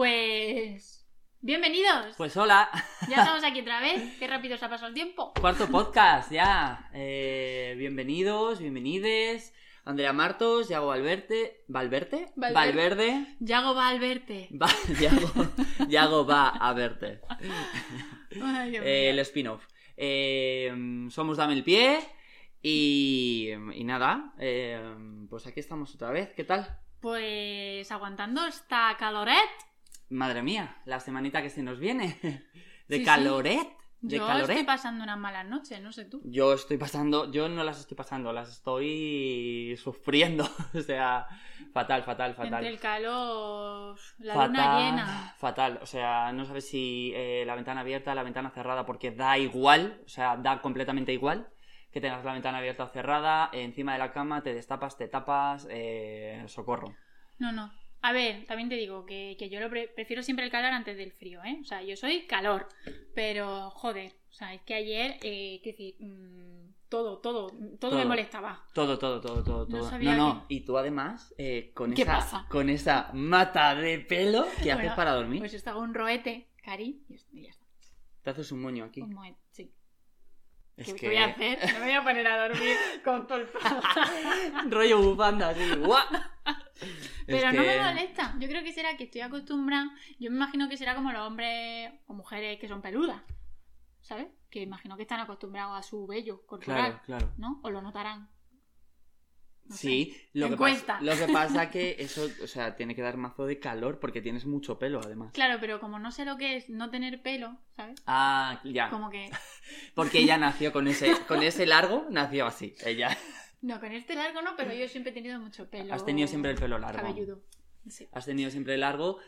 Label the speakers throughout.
Speaker 1: Pues. Bienvenidos.
Speaker 2: Pues hola.
Speaker 1: Ya estamos aquí otra vez. Qué rápido se ha pasado el tiempo.
Speaker 2: Cuarto podcast, ya. Eh, bienvenidos, bienvenides. Andrea Martos, Yago Valverde. ¿Valverde?
Speaker 1: Valverde.
Speaker 2: Valverde.
Speaker 1: Yago va al verte.
Speaker 2: Va, Yago, Yago va a verte.
Speaker 1: Ay,
Speaker 2: Eh, el spin-off. Eh, somos Dame el Pie. Y, y nada, pues aquí estamos otra vez. ¿Qué tal?
Speaker 1: Pues aguantando esta caloret.
Speaker 2: Madre mía, la semanita que se nos viene. De
Speaker 1: Sí, sí.
Speaker 2: caloret. De
Speaker 1: Yo
Speaker 2: caloret.
Speaker 1: estoy pasando unas malas noches, no sé tú.
Speaker 2: Yo estoy pasando, yo no las estoy pasando, las estoy sufriendo. o sea, fatal, fatal, fatal.
Speaker 1: Entre el calor, la
Speaker 2: fatal,
Speaker 1: luna llena.
Speaker 2: Fatal, o sea, no sabes si eh, la ventana abierta, la ventana cerrada, porque da igual, o sea, da completamente igual que tengas la ventana abierta o cerrada, encima de la cama, te destapas, te tapas, eh, socorro.
Speaker 1: No, no. A ver, también te digo que, que yo lo pre- prefiero siempre el calor antes del frío, ¿eh? O sea, yo soy calor. Pero, joder, o sea, es que ayer, eh, qué decir, mm, todo, todo, todo, me molestaba.
Speaker 2: Todo, todo, todo, todo,
Speaker 1: No
Speaker 2: todo.
Speaker 1: sabía
Speaker 2: no, no,
Speaker 1: que-
Speaker 2: y tú además, eh, con,
Speaker 1: ¿Qué
Speaker 2: esa,
Speaker 1: pasa?
Speaker 2: con esa mata de pelo que haces
Speaker 1: Bueno,
Speaker 2: para dormir,
Speaker 1: Pues esto hago un roete, cari, y ya está.
Speaker 2: te haces un moño aquí.
Speaker 1: Un sí.
Speaker 2: Es
Speaker 1: ¿Qué,
Speaker 2: que...
Speaker 1: voy a hacer? No me voy a poner a dormir con todo el pelo.
Speaker 2: rollo bufanda, así, ¡guau!
Speaker 1: Pero
Speaker 2: Es
Speaker 1: no me molesta. Yo creo que será que estoy acostumbrada. Yo me imagino que será como los hombres o mujeres que son peludas. ¿Sabes? Que imagino que están acostumbrados a su vello corporal.
Speaker 2: Claro, claro.
Speaker 1: ¿No? O lo notarán. No
Speaker 2: Sí,
Speaker 1: sé.
Speaker 2: lo que, pasa, lo que pasa que eso, o sea, tiene que dar mazo de calor porque tienes mucho pelo, además.
Speaker 1: Claro, pero como no sé lo que es no tener pelo, ¿sabes?
Speaker 2: Ah, ya.
Speaker 1: Como que.
Speaker 2: Porque ella nació con ese, con ese largo, nació así. Ella.
Speaker 1: No, con este largo no, pero yo siempre he tenido mucho pelo.
Speaker 2: Has tenido siempre el pelo largo.
Speaker 1: Cabelludo. Sí.
Speaker 2: Has tenido siempre largo,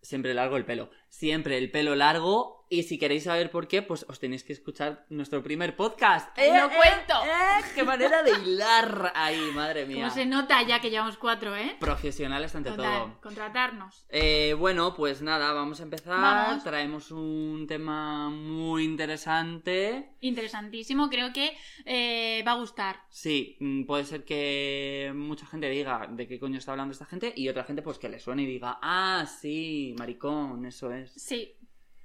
Speaker 2: siempre largo el pelo. Siempre el pelo largo. Y si queréis saber por qué, pues os tenéis que escuchar nuestro primer podcast.
Speaker 1: ¡Lo cuento!
Speaker 2: ¡Eh! ¡Qué manera de hilar ahí, madre mía!
Speaker 1: Como se nota ya que llevamos cuatro, ¿eh?
Speaker 2: Profesionales ante
Speaker 1: Total,
Speaker 2: todo.
Speaker 1: contratarnos.
Speaker 2: Eh, bueno, pues nada, vamos a empezar.
Speaker 1: Vamos.
Speaker 2: Traemos un tema muy interesante.
Speaker 1: Interesantísimo, creo que eh, va a gustar.
Speaker 2: Sí, mm, puede ser que mucha gente diga de qué coño está hablando esta gente y otra gente pues que le suene y diga, ah, sí, maricón, eso es.
Speaker 1: Sí,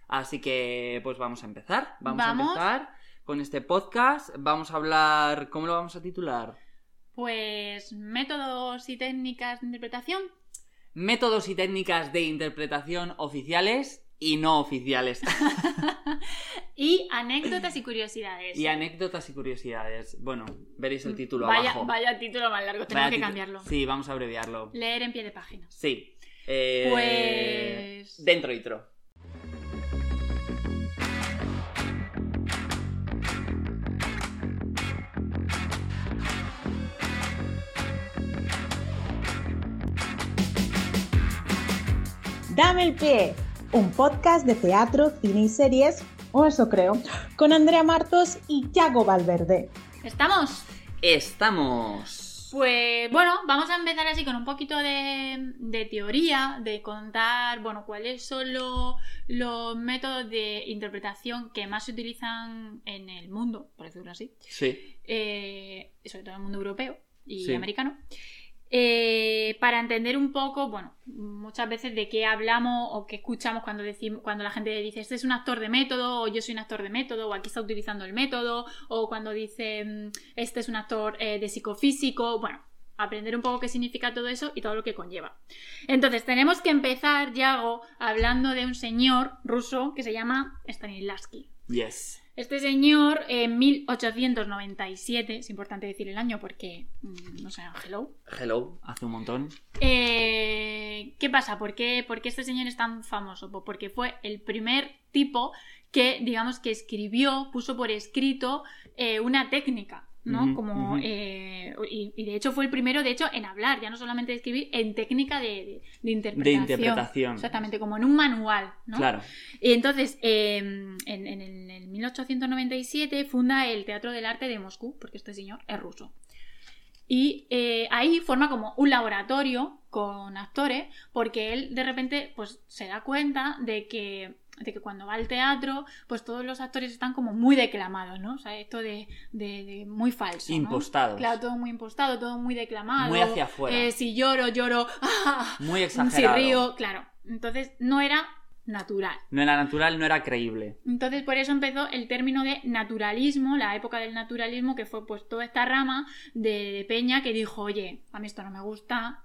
Speaker 2: Así que pues vamos a empezar. Vamos,
Speaker 1: Vamos.
Speaker 2: a empezar con este podcast. Vamos a hablar, ¿cómo lo vamos a titular?
Speaker 1: pues métodos y técnicas de interpretación.
Speaker 2: Métodos y técnicas de interpretación oficiales y no oficiales.
Speaker 1: Y anécdotas y curiosidades.
Speaker 2: y anécdotas y curiosidades. Bueno, veréis el título
Speaker 1: vaya,
Speaker 2: abajo.
Speaker 1: Vaya título más largo, tenemos
Speaker 2: Vaya
Speaker 1: que cambiarlo.
Speaker 2: Sí, vamos a abreviarlo.
Speaker 1: Leer en pie de página.
Speaker 2: Sí. Eh,
Speaker 1: Pues-
Speaker 2: Dentro intro.
Speaker 3: Dame el pie, un podcast de teatro, cine y series, o eso creo, con Andrea Martos y Yago Valverde.
Speaker 1: ¿Estamos?
Speaker 2: Estamos.
Speaker 1: Pues bueno, vamos a empezar así con un poquito de, de teoría, de contar, bueno, cuáles son lo- los métodos de interpretación que más se utilizan en el mundo, por decirlo así,
Speaker 2: Sí.
Speaker 1: eh, sobre todo en el mundo europeo y
Speaker 2: Sí.
Speaker 1: americano, eh, para entender un poco, bueno, muchas veces de qué hablamos o qué escuchamos cuando decimos, cuando la gente dice este es un actor de método, o yo soy un actor de método, o aquí está utilizando el método, o cuando dice mm, este es un actor eh, de psicofísico, bueno. Aprender un poco qué significa todo eso y todo lo que conlleva. Entonces, tenemos que empezar, Yago, hablando de un señor ruso que se llama Stanislavski.
Speaker 2: Yes.
Speaker 1: Este señor, en 1897, es importante decir el año porque, mm, no sé, hello.
Speaker 2: Hello, hace un montón.
Speaker 1: Eh, ¿Qué pasa? ¿Por qué, por qué este señor es tan famoso? Pues porque fue el primer tipo que, digamos, que escribió, puso por escrito eh, una técnica, ¿no? Como, eh, y, y de hecho fue el primero, de hecho, en hablar, ya no solamente de escribir, en técnica de, de- de
Speaker 2: De
Speaker 1: interpretación.
Speaker 2: interpretación.
Speaker 1: Exactamente, como en un manual, ¿no?
Speaker 2: Claro.
Speaker 1: Y entonces, eh, en, en el, en 1897 funda el Teatro del Arte de Moscú, porque este señor es ruso. Y eh, ahí forma como un laboratorio con actores porque él de repente pues se da cuenta de que de que cuando va al teatro, pues todos los actores están como muy declamados, ¿no? O sea, esto de, de- de muy falso. ¿no?
Speaker 2: Impostados.
Speaker 1: Claro, todo muy impostado, todo muy declamado.
Speaker 2: Muy hacia afuera.
Speaker 1: Eh, si lloro, lloro.
Speaker 2: Muy
Speaker 1: si
Speaker 2: exagerado.
Speaker 1: río, claro. Entonces no era natural.
Speaker 2: No era natural, no era creíble.
Speaker 1: Entonces por eso empezó el término de naturalismo, la época del naturalismo, que fue pues toda esta rama de, de Peña que dijo, oye, a mí esto no me gusta,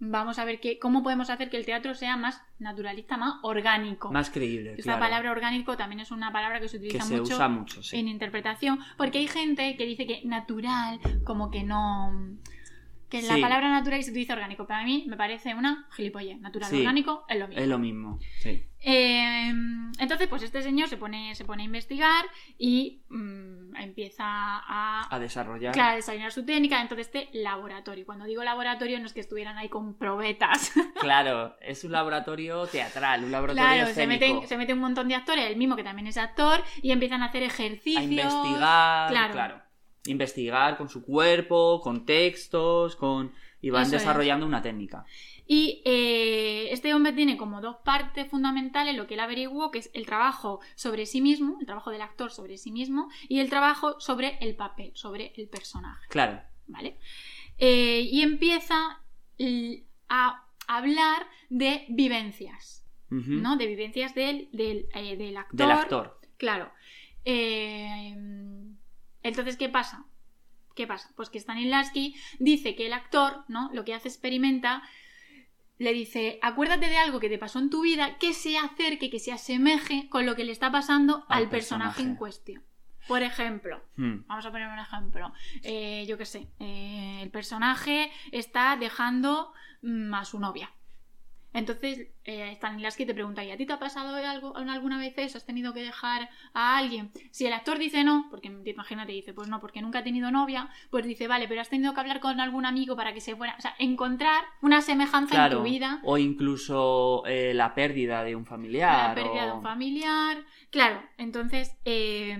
Speaker 1: vamos a ver qué, cómo podemos hacer que el teatro sea más naturalista, más orgánico.
Speaker 2: Más creíble.
Speaker 1: Esta
Speaker 2: claro.
Speaker 1: palabra orgánico también es una palabra que se
Speaker 2: que
Speaker 1: utiliza
Speaker 2: se
Speaker 1: mucho
Speaker 2: usa mucho, sí.
Speaker 1: en interpretación, porque hay gente que dice que natural, como que no... Que la
Speaker 2: Sí.
Speaker 1: palabra natural y se utiliza orgánico. Para mí me parece una gilipollez. Natural
Speaker 2: Sí.
Speaker 1: orgánico es lo mismo.
Speaker 2: Es lo mismo, sí.
Speaker 1: Eh, entonces, pues este señor se pone, se pone a investigar y mm, empieza a,
Speaker 2: A desarrollar.
Speaker 1: claro, a desarrollar su técnica dentro de este laboratorio. Cuando digo laboratorio no es que estuvieran ahí con probetas.
Speaker 2: Claro, es un laboratorio teatral, un laboratorio
Speaker 1: claro, se
Speaker 2: escénico.
Speaker 1: meten, se mete un montón de actores, el mismo que también es actor, y empiezan a hacer ejercicios.
Speaker 2: a investigar,
Speaker 1: Claro.
Speaker 2: claro. Investigar con su cuerpo, con textos, con y van
Speaker 1: Eso es.
Speaker 2: desarrollando una técnica.
Speaker 1: Y eh, este hombre tiene como dos partes fundamentales, lo que él averiguó, que es el trabajo sobre sí mismo, el trabajo del actor sobre sí mismo, y el trabajo sobre el papel, sobre el personaje.
Speaker 2: Claro,
Speaker 1: ¿vale? Eh, y empieza a hablar de vivencias, ¿no? De vivencias del, del, eh, del actor.
Speaker 2: del actor.
Speaker 1: Claro. Eh, entonces, ¿qué pasa? ¿Qué pasa? Pues que Stanislavski dice que el actor, ¿no? Lo que hace experimenta, le dice, acuérdate de algo que te pasó en tu vida que se acerque, que se asemeje con lo que le está pasando al,
Speaker 2: Al
Speaker 1: personaje.
Speaker 2: personaje.
Speaker 1: en cuestión. Por ejemplo,
Speaker 2: Hmm,
Speaker 1: Vamos a poner un ejemplo. Eh, yo qué sé, eh, el personaje está dejando mm, a su novia. Entonces, eh, Stanislavski te pregunta, ¿y a ti te ha pasado algo alguna vez eso? ¿Has tenido que dejar a alguien? Si el actor dice no, porque te imagínate, dice, pues no, porque nunca ha tenido novia, pues dice, vale, pero has tenido que hablar con algún amigo para que se fuera. O sea, encontrar una semejanza
Speaker 2: Claro.
Speaker 1: en tu vida.
Speaker 2: O incluso eh, la pérdida de un familiar.
Speaker 1: La pérdida de un familiar. Claro, entonces, eh,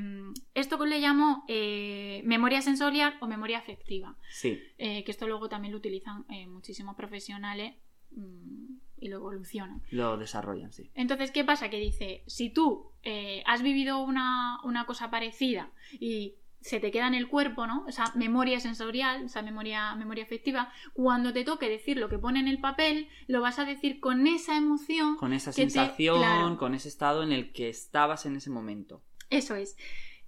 Speaker 1: esto que le llamo eh, memoria sensorial o memoria afectiva.
Speaker 2: Sí,
Speaker 1: Eh, que esto luego también lo utilizan muchísimos profesionales mm, y lo evolucionan.
Speaker 2: lo desarrollan, sí.
Speaker 1: Entonces, ¿qué pasa? Que dice, si tú eh, has vivido una, una cosa parecida y se te queda en el cuerpo, ¿no? Esa memoria sensorial, esa memoria, memoria afectiva, cuando te toque decir lo que pone en el papel, lo vas a decir con esa emoción.
Speaker 2: Con esa
Speaker 1: te-
Speaker 2: sensación,
Speaker 1: claro.
Speaker 2: con ese estado en el que estabas en ese momento.
Speaker 1: Eso es.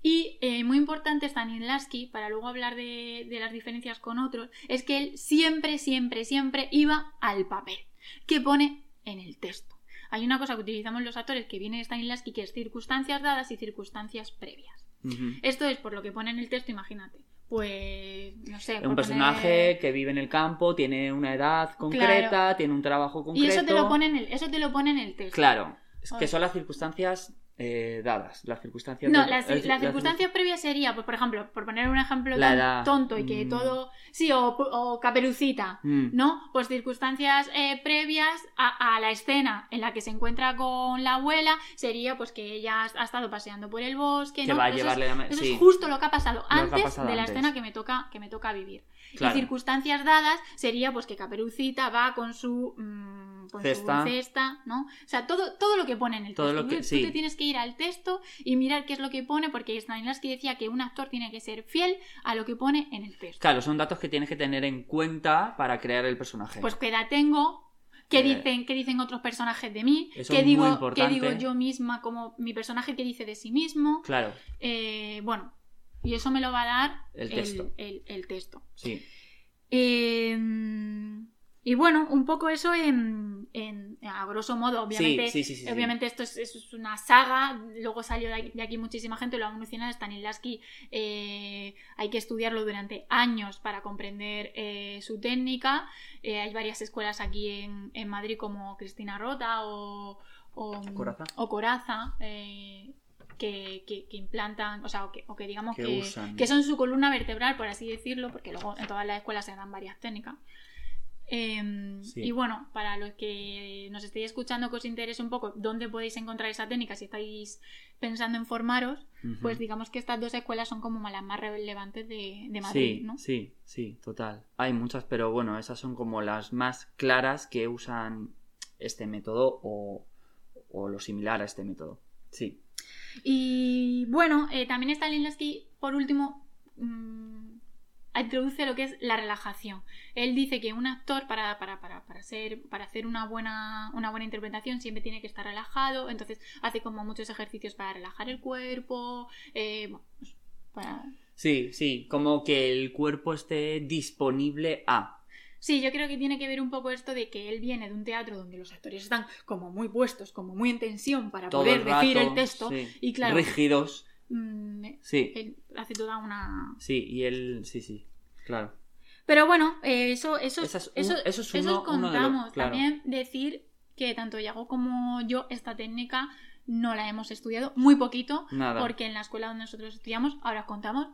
Speaker 1: Y eh, muy importante Stanislavski, para luego hablar de, de las diferencias con otros, es que él siempre, siempre, siempre iba al papel, que pone en el texto. Hay una cosa que utilizamos los actores que viene de Stanislavski, que es circunstancias dadas y circunstancias previas. Esto es por lo que pone en el texto, imagínate. Pues, no sé.
Speaker 2: Un personaje
Speaker 1: poner-
Speaker 2: que vive en el campo, tiene una edad concreta, tiene un trabajo
Speaker 1: Y
Speaker 2: concreto.
Speaker 1: eso te, lo pone en el, eso te lo pone en el texto.
Speaker 2: Claro, es que son las circunstancias eh, dadas, las circunstancias...
Speaker 1: No, las, circunstancias previas sería, pues por ejemplo, por poner un ejemplo
Speaker 2: edad.
Speaker 1: tonto y que
Speaker 2: Mm.
Speaker 1: todo. Sí, o, o caperucita,
Speaker 2: Mm,
Speaker 1: ¿no? Pues circunstancias eh, previas a, a la escena en la que se encuentra con la abuela sería pues que ella ha estado paseando por el bosque,
Speaker 2: Que
Speaker 1: ¿no?
Speaker 2: va a
Speaker 1: Eso es-
Speaker 2: la...
Speaker 1: Eso
Speaker 2: sí,
Speaker 1: es justo lo que ha pasado antes
Speaker 2: pasado
Speaker 1: de la
Speaker 2: antes.
Speaker 1: escena que me toca, que me toca vivir.
Speaker 2: claro.
Speaker 1: Y circunstancias dadas sería pues que Caperucita va con su, mm, con
Speaker 2: Cesta.
Speaker 1: su cesta, ¿no? O sea, todo, todo lo que pone en el
Speaker 2: Todo
Speaker 1: texto.
Speaker 2: lo que-
Speaker 1: Tú-
Speaker 2: sí.
Speaker 1: Tú te tienes que ir al texto y mirar qué es lo que pone, porque Stanislavski decía que un actor tiene que ser fiel a lo que pone en el texto.
Speaker 2: Claro, son datos que tienes que tener en cuenta para crear el personaje.
Speaker 1: Pues qué edad tengo, qué
Speaker 2: Eh,
Speaker 1: dicen, qué dicen otros personajes de mí,
Speaker 2: eso
Speaker 1: qué digo, qué digo yo misma como mi personaje que dice de sí mismo.
Speaker 2: Claro,
Speaker 1: Eh, bueno, y eso me lo va a dar
Speaker 2: El texto.
Speaker 1: el- el texto.
Speaker 2: sí.
Speaker 1: Eh, y bueno, un poco eso en, en- a grosso modo, obviamente.
Speaker 2: sí, sí, sí, sí.
Speaker 1: Obviamente esto es, es una saga, luego salió de aquí, de aquí muchísima gente, lo ha evolucionado Stanislavski, eh, hay que estudiarlo durante años para comprender eh, su técnica, Eh, hay varias escuelas aquí en, en Madrid como Cristina Rota o, o
Speaker 2: Coraza.
Speaker 1: o Coraza, eh, que, que- que implantan, o sea, o que, o que digamos
Speaker 2: Que
Speaker 1: que,
Speaker 2: usan.
Speaker 1: que son su columna vertebral, por así decirlo, porque luego en todas las escuelas se dan varias técnicas. Em,
Speaker 2: Sí.
Speaker 1: Y bueno, para los que nos estéis escuchando que os interese un poco dónde podéis encontrar esa técnica si estáis pensando en formaros, pues digamos que estas dos escuelas son como las más relevantes de, de Madrid,
Speaker 2: Sí,
Speaker 1: ¿no?
Speaker 2: sí, sí, total. Hay muchas, pero bueno, esas son como las más claras que usan este método o, o lo similar a este método. Sí.
Speaker 1: Y bueno, eh, también Stanislavski, por último, mm, introduce lo que es la relajación. Él dice que un actor, para, para, para, para, ser, para hacer una buena, una buena interpretación, siempre tiene que estar relajado. Entonces hace como muchos ejercicios para relajar el cuerpo. eh, pues.
Speaker 2: Sí, sí, como que el cuerpo esté disponible a.
Speaker 1: Sí, yo creo que tiene que ver un poco esto de que él viene de un teatro donde los actores están como muy puestos, como muy en tensión para
Speaker 2: Todo
Speaker 1: poder
Speaker 2: el
Speaker 1: decir el texto.
Speaker 2: sí.
Speaker 1: Y claro,
Speaker 2: Rígidos.
Speaker 1: mm,
Speaker 2: Sí,
Speaker 1: él hace toda una,
Speaker 2: sí, y él, sí, sí, claro.
Speaker 1: Pero bueno, eh, eso, eso,
Speaker 2: un-
Speaker 1: eso,
Speaker 2: eso es
Speaker 1: eso
Speaker 2: uno- uno de los-
Speaker 1: contamos.
Speaker 2: claro.
Speaker 1: También decir que tanto Yago como yo esta técnica no la hemos estudiado muy poquito,
Speaker 2: Nada.
Speaker 1: porque en la escuela donde nosotros estudiamos, ahora os contamos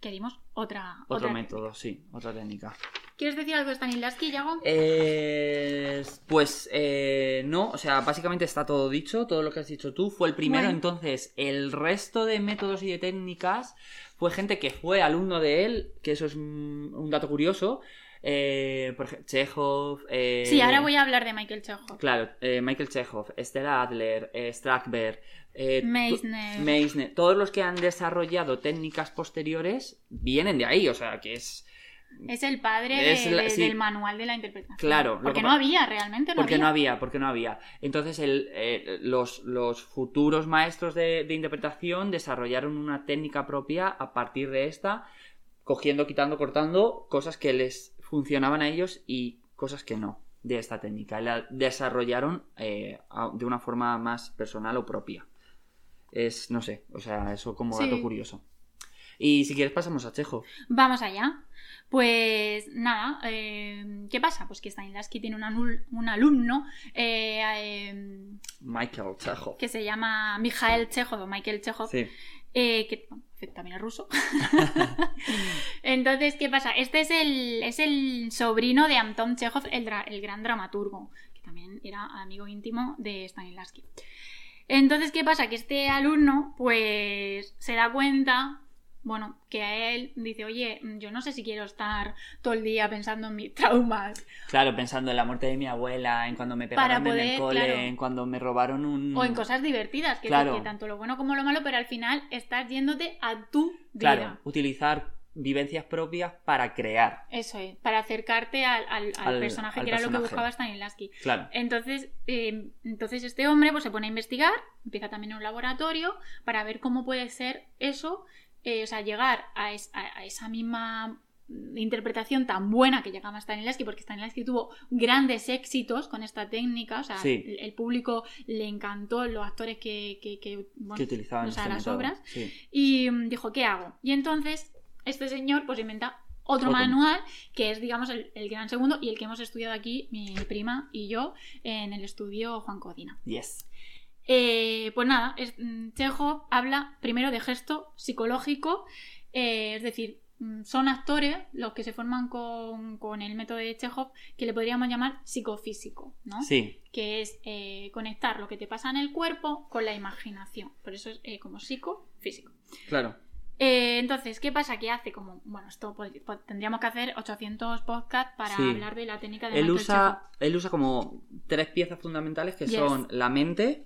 Speaker 1: que dimos otra,
Speaker 2: Otro
Speaker 1: otra
Speaker 2: método, sí, otra técnica.
Speaker 1: ¿Quieres decir algo de Stanislavski, Yago?
Speaker 2: Eh, pues eh, no, o sea, básicamente está todo dicho, todo lo que has dicho tú fue el primero,
Speaker 1: Bueno.
Speaker 2: entonces el resto de métodos y de técnicas fue gente que fue alumno de él, que eso es un, un dato curioso, eh, por ejemplo, Chekhov. eh,
Speaker 1: sí, ahora voy a hablar de Michael Chekhov.
Speaker 2: Claro, eh, Michael Chekhov, Stella Adler, eh, Strasberg, eh,
Speaker 1: Meissner.
Speaker 2: tu- Meissner, todos los que han desarrollado técnicas posteriores vienen de ahí, o sea, que es...
Speaker 1: Es el padre
Speaker 2: Es
Speaker 1: de-
Speaker 2: la-
Speaker 1: de-
Speaker 2: sí.
Speaker 1: del manual de la interpretación.
Speaker 2: Claro,
Speaker 1: Porque
Speaker 2: que
Speaker 1: no había, realmente no
Speaker 2: Porque
Speaker 1: había.
Speaker 2: no había, porque no había. Entonces el, eh, los, los futuros maestros de, de interpretación desarrollaron una técnica propia a partir de esta, cogiendo, quitando, cortando cosas que les funcionaban a ellos y cosas que no de esta técnica. La desarrollaron eh, de una forma más personal o propia. Es, no sé, o sea, eso como
Speaker 1: Sí.
Speaker 2: dato curioso. Y si quieres pasamos a Chejo.
Speaker 1: Vamos allá. Pues nada, eh, ¿qué pasa? Pues que Stanislavski tiene un, alumno eh, eh,
Speaker 2: Michael Chekhov.
Speaker 1: que se llama Mikhail Chekhov o Michael Chekhov,
Speaker 2: Sí.
Speaker 1: eh, que bueno, también es ruso. Entonces, ¿qué pasa? Este es el, es el sobrino de Anton Chekhov, el, el gran dramaturgo, que también era amigo íntimo de Stanislavski. Entonces, ¿qué pasa? Que este alumno, pues, se da cuenta, bueno, que a él dice, oye, yo no sé si quiero estar todo el día pensando en mis traumas.
Speaker 2: Claro, pensando en la muerte de mi abuela, en cuando me pegaron
Speaker 1: Para
Speaker 2: en el
Speaker 1: poder,
Speaker 2: cole,
Speaker 1: claro.
Speaker 2: en cuando me robaron un...
Speaker 1: O en cosas divertidas, que.
Speaker 2: Claro.
Speaker 1: que tanto lo bueno como lo malo, pero al final estás yéndote a tu vida.
Speaker 2: Claro, utilizar vivencias propias para crear.
Speaker 1: Eso es, para acercarte al, al- al
Speaker 2: Al-
Speaker 1: personaje que era lo que buscaba Stanislavski.
Speaker 2: Claro.
Speaker 1: Entonces, eh, entonces este hombre pues, se pone a investigar, empieza también en un laboratorio para ver cómo puede ser eso, eh, o sea, llegar a, es- a- a esa misma interpretación tan buena que llegaba Stanislavski, porque Stanislavski tuvo grandes éxitos con esta técnica, o sea,
Speaker 2: Sí.
Speaker 1: el, el público le encantó, los actores que, que, que, bueno,
Speaker 2: que utilizaban
Speaker 1: o sea, las obras,
Speaker 2: Sí.
Speaker 1: y mm, dijo, ¿qué hago? Y entonces este señor pues inventa otro,
Speaker 2: Otro.
Speaker 1: manual que es digamos el, el gran segundo y el que hemos estudiado aquí mi prima y yo en el estudio Juan Codina.
Speaker 2: Yes.
Speaker 1: Eh, pues nada, es, mm, Chekhov habla primero de gesto psicológico, eh, es decir, mm, son actores los que se forman con, con el método de Chekhov que le podríamos llamar psicofísico, ¿no?
Speaker 2: Sí,
Speaker 1: que es eh, conectar lo que te pasa en el cuerpo con la imaginación. Por eso es eh, como psicofísico.
Speaker 2: claro.
Speaker 1: Eh, entonces, ¿qué pasa? Que hace como, bueno, esto tendríamos que hacer 800 podcasts para
Speaker 2: Sí.
Speaker 1: hablar de la técnica de
Speaker 2: Él
Speaker 1: Michael
Speaker 2: usa, él usa como tres piezas fundamentales que
Speaker 1: Yes.
Speaker 2: son la mente,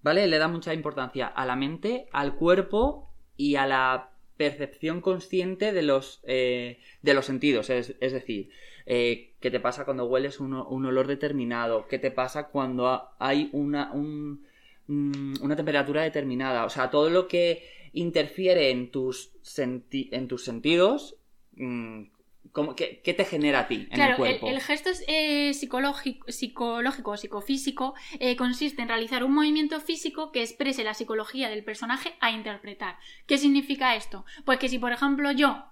Speaker 2: ¿vale? Le da mucha importancia a la mente, al cuerpo y a la percepción consciente de los, eh, de los sentidos. Es, es decir, eh, qué te pasa cuando hueles un, un olor determinado, qué te pasa cuando ha- hay una, un- mm, una temperatura determinada. O sea, todo lo que interfiere en tus, senti- en tus sentidos, mm, ¿cómo- qué, qué te genera a ti en
Speaker 1: Claro,
Speaker 2: el cuerpo?
Speaker 1: el, gesto es, eh, psicológico, psicológico o psicofísico eh, consiste en realizar un movimiento físico que exprese la psicología del personaje a interpretar. ¿Qué significa esto? Pues que si, por ejemplo, yo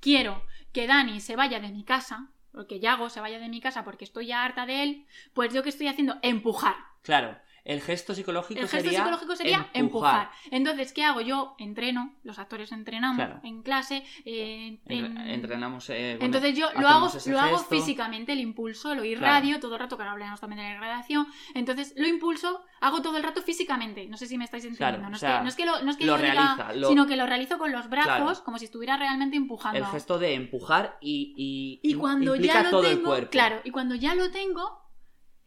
Speaker 1: quiero que Dani se vaya de mi casa, o que Yago se vaya de mi casa porque estoy ya harta de él, pues yo que estoy haciendo empujar.
Speaker 2: Claro, El gesto psicológico
Speaker 1: El gesto
Speaker 2: sería
Speaker 1: psicológico sería empujar. Entonces, ¿qué hago? Yo entreno, los actores entrenamos
Speaker 2: Claro.
Speaker 1: en clase. eh, en-
Speaker 2: Entre- Entrenamos. eh,
Speaker 1: Entonces yo lo hago, lo hago físicamente, el impulso, lo
Speaker 2: Claro.
Speaker 1: irradio todo el rato, que ahora hablaremos también de la irradiación. Entonces lo impulso, hago todo el rato físicamente. No sé si me estáis entendiendo.
Speaker 2: Claro,
Speaker 1: no,
Speaker 2: o
Speaker 1: es que, no es que lo, no es que
Speaker 2: lo
Speaker 1: yo diga-
Speaker 2: lo-
Speaker 1: sino que lo realizo con los brazos,
Speaker 2: Claro.
Speaker 1: como si estuviera realmente empujando.
Speaker 2: El gesto de empujar y. Y,
Speaker 1: Y cuando ya lo
Speaker 2: todo
Speaker 1: tengo,
Speaker 2: el cuerpo.
Speaker 1: claro, y cuando ya lo tengo,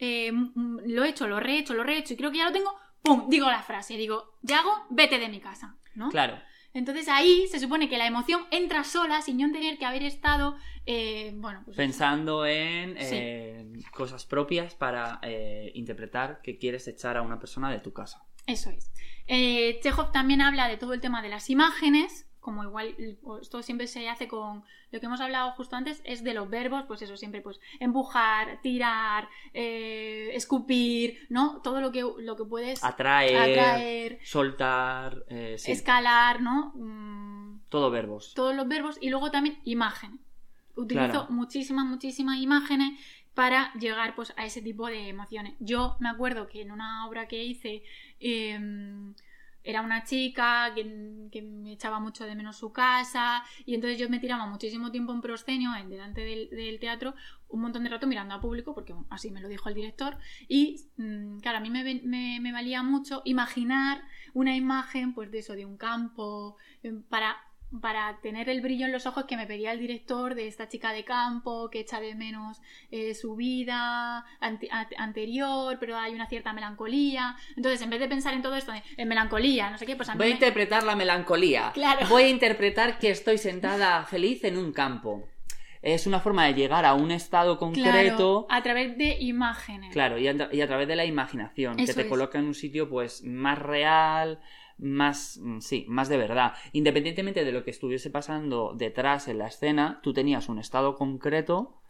Speaker 1: eh, mm, lo he hecho, lo rehecho, lo rehecho, y creo que ya lo tengo, ¡pum! Digo la frase, digo, Yago, vete de mi casa, ¿no?
Speaker 2: Claro.
Speaker 1: Entonces ahí se supone que la emoción entra sola sin yo tener que haber estado, eh, bueno, pues
Speaker 2: Pensando en
Speaker 1: Sí.
Speaker 2: eh, cosas propias para interpretar que quieres echar a una persona de tu casa.
Speaker 1: Eso es. Chekhov también habla de todo el tema de las imágenes, como igual esto siempre se hace con lo que hemos hablado justo antes, es de los verbos, pues eso, siempre pues empujar, tirar, eh, escupir, ¿no? Todo lo que, lo que puedes
Speaker 2: Atraer,
Speaker 1: atraer,
Speaker 2: soltar, eh, sí,
Speaker 1: escalar, ¿no? Mm,
Speaker 2: todo verbos.
Speaker 1: todos los verbos y luego también imagen. Utilizo
Speaker 2: Claro.
Speaker 1: muchísimas, muchísimas imágenes para llegar pues a ese tipo de emociones. Yo me acuerdo que en una obra que hice eh, era una chica que, me echaba mucho de menos su casa y entonces yo me tiraba muchísimo tiempo en proscenio, en delante del, teatro, un montón de rato mirando a público, porque así me lo dijo el director, y mm, claro, a mí me, me- me valía mucho imaginar una imagen pues de eso, de un campo, eh, para para tener el brillo en los ojos que me pedía el director de esta chica de campo que echa de menos eh, su vida ante- anterior, pero hay una cierta melancolía. Entonces, en vez de pensar en todo esto, en melancolía, no sé qué, pues a mí
Speaker 2: Voy a
Speaker 1: me-
Speaker 2: interpretar la melancolía.
Speaker 1: Claro.
Speaker 2: Voy a interpretar que estoy sentada feliz en un campo. Es una forma de llegar a un estado concreto.
Speaker 1: Claro, a través de imágenes.
Speaker 2: Claro, y a, y a través de la imaginación,
Speaker 1: Eso
Speaker 2: que te
Speaker 1: es.
Speaker 2: coloca en un sitio pues más real, más, mm, sí, más de verdad. Independientemente de lo que estuviese pasando detrás en la escena, tú tenías un estado concreto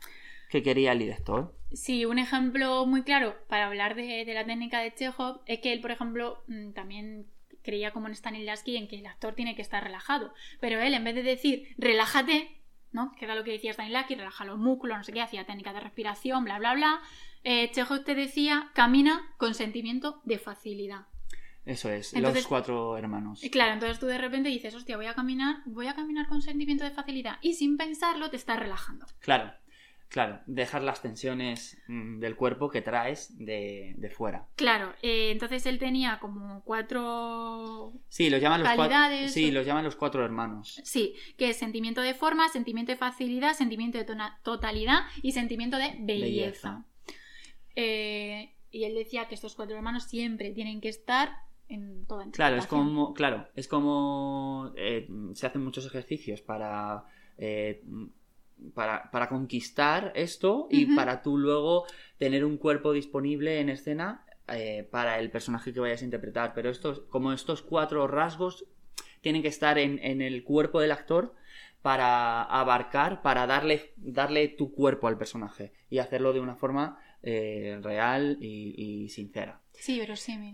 Speaker 2: que quería el director.
Speaker 1: Sí, un ejemplo muy claro para hablar de, la técnica de Chekhov es que él, por ejemplo, mm, también creía como en Stanislavski en que el actor tiene que estar relajado. Pero él, en vez de decir relájate, ¿no? Que era lo que decía Stanislavski, relaja los músculos, no sé qué, hacía técnica de respiración, bla, bla, bla. Eh, te decía camina con sentimiento de facilidad.
Speaker 2: Eso es,
Speaker 1: Entonces-
Speaker 2: los cuatro hermanos.
Speaker 1: Y claro, entonces tú de repente dices, hostia, voy a caminar, voy a caminar con sentimiento de facilidad. Y sin pensarlo te estás relajando.
Speaker 2: Claro, claro, dejar las tensiones mm, del cuerpo que traes de, de fuera.
Speaker 1: Claro, eh, entonces él tenía como cuatro
Speaker 2: Sí, los llaman los cuatro. Sí, los llaman los cuatro hermanos.
Speaker 1: Sí, que es sentimiento de forma, sentimiento de facilidad, sentimiento de totalidad y sentimiento de belleza.
Speaker 2: Belleza.
Speaker 1: Eh, y él decía que estos cuatro hermanos siempre tienen que estar en toda
Speaker 2: Claro, es como, claro, es como eh, se hacen muchos ejercicios para, eh, para, para conquistar esto y para tú luego tener un cuerpo disponible en escena eh, para el personaje que vayas a interpretar. Pero estos, como estos cuatro rasgos tienen que estar en, en el cuerpo del actor para abarcar, para darle, darle tu cuerpo al personaje y hacerlo de una forma eh, real y- y sincera.
Speaker 1: Sí.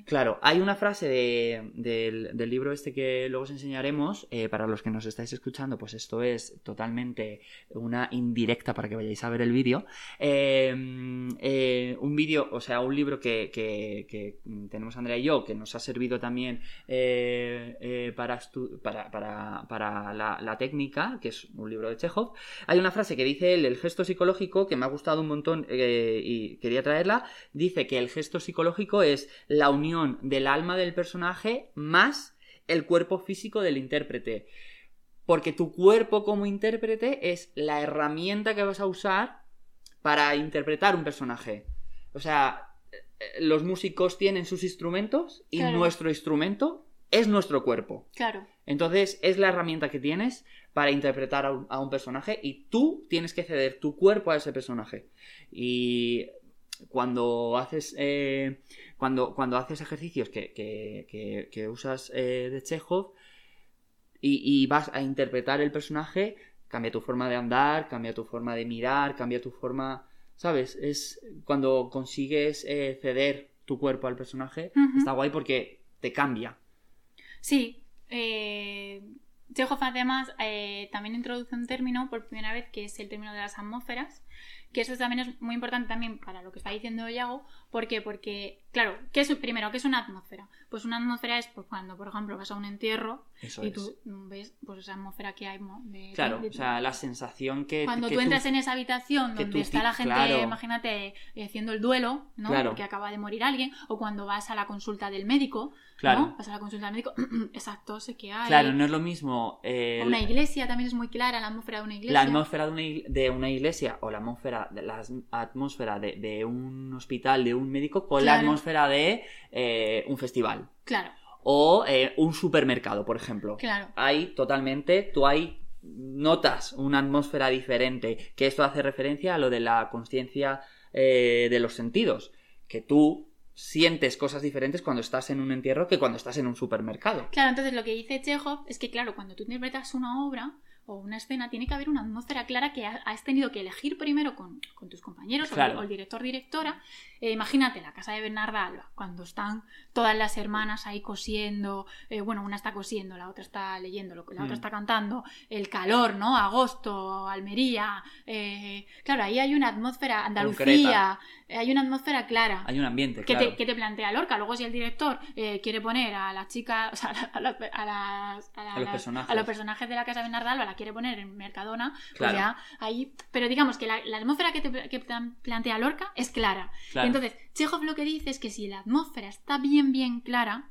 Speaker 2: Claro, hay una frase de- del, libro este que luego os enseñaremos. eh, para los que nos estáis escuchando, pues esto es totalmente una indirecta para que vayáis a ver el vídeo. Eh, eh, un vídeo, o sea, un libro que, tenemos Andrea y yo, que nos ha servido también eh, para, para, para- la, la técnica, que es un libro de Chekhov. Hay una frase que dice él, el gesto psicológico, que me ha gustado un montón y quería traerla. Dice que el gesto psicológico es la unión del alma del personaje más el cuerpo físico del intérprete. Porque tu cuerpo como intérprete es la herramienta que vas a usar para interpretar un personaje. O sea, eh, los músicos tienen sus instrumentos y
Speaker 1: Claro.
Speaker 2: nuestro instrumento es nuestro cuerpo.
Speaker 1: Claro.
Speaker 2: Entonces es la herramienta que tienes para interpretar a un, a un personaje y tú tienes que ceder tu cuerpo a ese personaje. Y cuando haces eh, cuando, cuando haces ejercicios que, que- que- que usas eh, de Chekhov y, y vas a interpretar el personaje, cambia tu forma de andar, cambia tu forma de mirar, cambia tu forma... ¿Sabes? Es cuando consigues eh, ceder tu cuerpo al personaje, está guay porque te cambia.
Speaker 1: Sí. Eh, Chekhov además eh, también introduce un término por primera vez que es el término de las atmósferas, Que eso también es muy importante también para lo que está diciendo Yago. ¿Por qué? Porque, claro, ¿qué es, primero, ¿qué es una atmósfera? Pues una atmósfera es pues, cuando, por ejemplo, vas a un entierro
Speaker 2: Eso
Speaker 1: y
Speaker 2: es.
Speaker 1: tú ves pues esa atmósfera que hay de,
Speaker 2: Claro,
Speaker 1: de-
Speaker 2: o sea, la sensación que.
Speaker 1: cuando
Speaker 2: que
Speaker 1: tú entras en esa habitación donde
Speaker 2: tú
Speaker 1: está la gente,
Speaker 2: claro.
Speaker 1: imagínate, eh, haciendo el duelo, ¿no?
Speaker 2: Claro.
Speaker 1: Porque acaba de morir alguien, o cuando vas a la consulta del médico,
Speaker 2: Claro.
Speaker 1: ¿no? Vas a la consulta del médico, exacto, sé que hay.
Speaker 2: Claro, no es lo mismo. eh,
Speaker 1: Una iglesia también es muy clara, la atmósfera de una iglesia.
Speaker 2: la atmósfera de una, de una iglesia o la atmósfera, de, la atmósfera de, de un hospital, de un médico, con la atmósfera de eh, un festival.
Speaker 1: Claro,
Speaker 2: O eh, un supermercado, por ejemplo.
Speaker 1: claro.
Speaker 2: Hay totalmente, tú hay notas una atmósfera diferente, que esto hace referencia a lo de la conciencia eh, de los sentidos, que tú sientes cosas diferentes cuando estás en un entierro que cuando estás en un supermercado.
Speaker 1: Claro, entonces lo que dice Chekhov es que, claro, cuando tú interpretas una obra o una escena, tiene que haber una atmósfera clara que ha- has tenido que elegir primero con, con tus compañeros o el-
Speaker 2: Claro.
Speaker 1: o, el director directora. Eh, imagínate la casa de Bernarda Alba, cuando están todas las hermanas ahí cosiendo, eh, bueno, una está cosiendo, la otra está leyendo, la
Speaker 2: Mm.
Speaker 1: otra está cantando, el calor, ¿no? Agosto, Almería, eh, claro, ahí hay una atmósfera, Andalucía, hay una atmósfera clara
Speaker 2: Hay un ambiente,
Speaker 1: que,
Speaker 2: claro.
Speaker 1: te, que te plantea Lorca. Luego, si el director eh, quiere poner a las chicas, o sea, a, las- a las- a
Speaker 2: A los personajes.
Speaker 1: a los personajes de la casa de Bernarda Alba, la quiere poner en Mercadona, pues ya ahí. Pero digamos que la, la atmósfera que te que plan- plantea Lorca es clara.
Speaker 2: Claro.
Speaker 1: Entonces, Chekhov lo que dice es que si la atmósfera está bien, bien clara,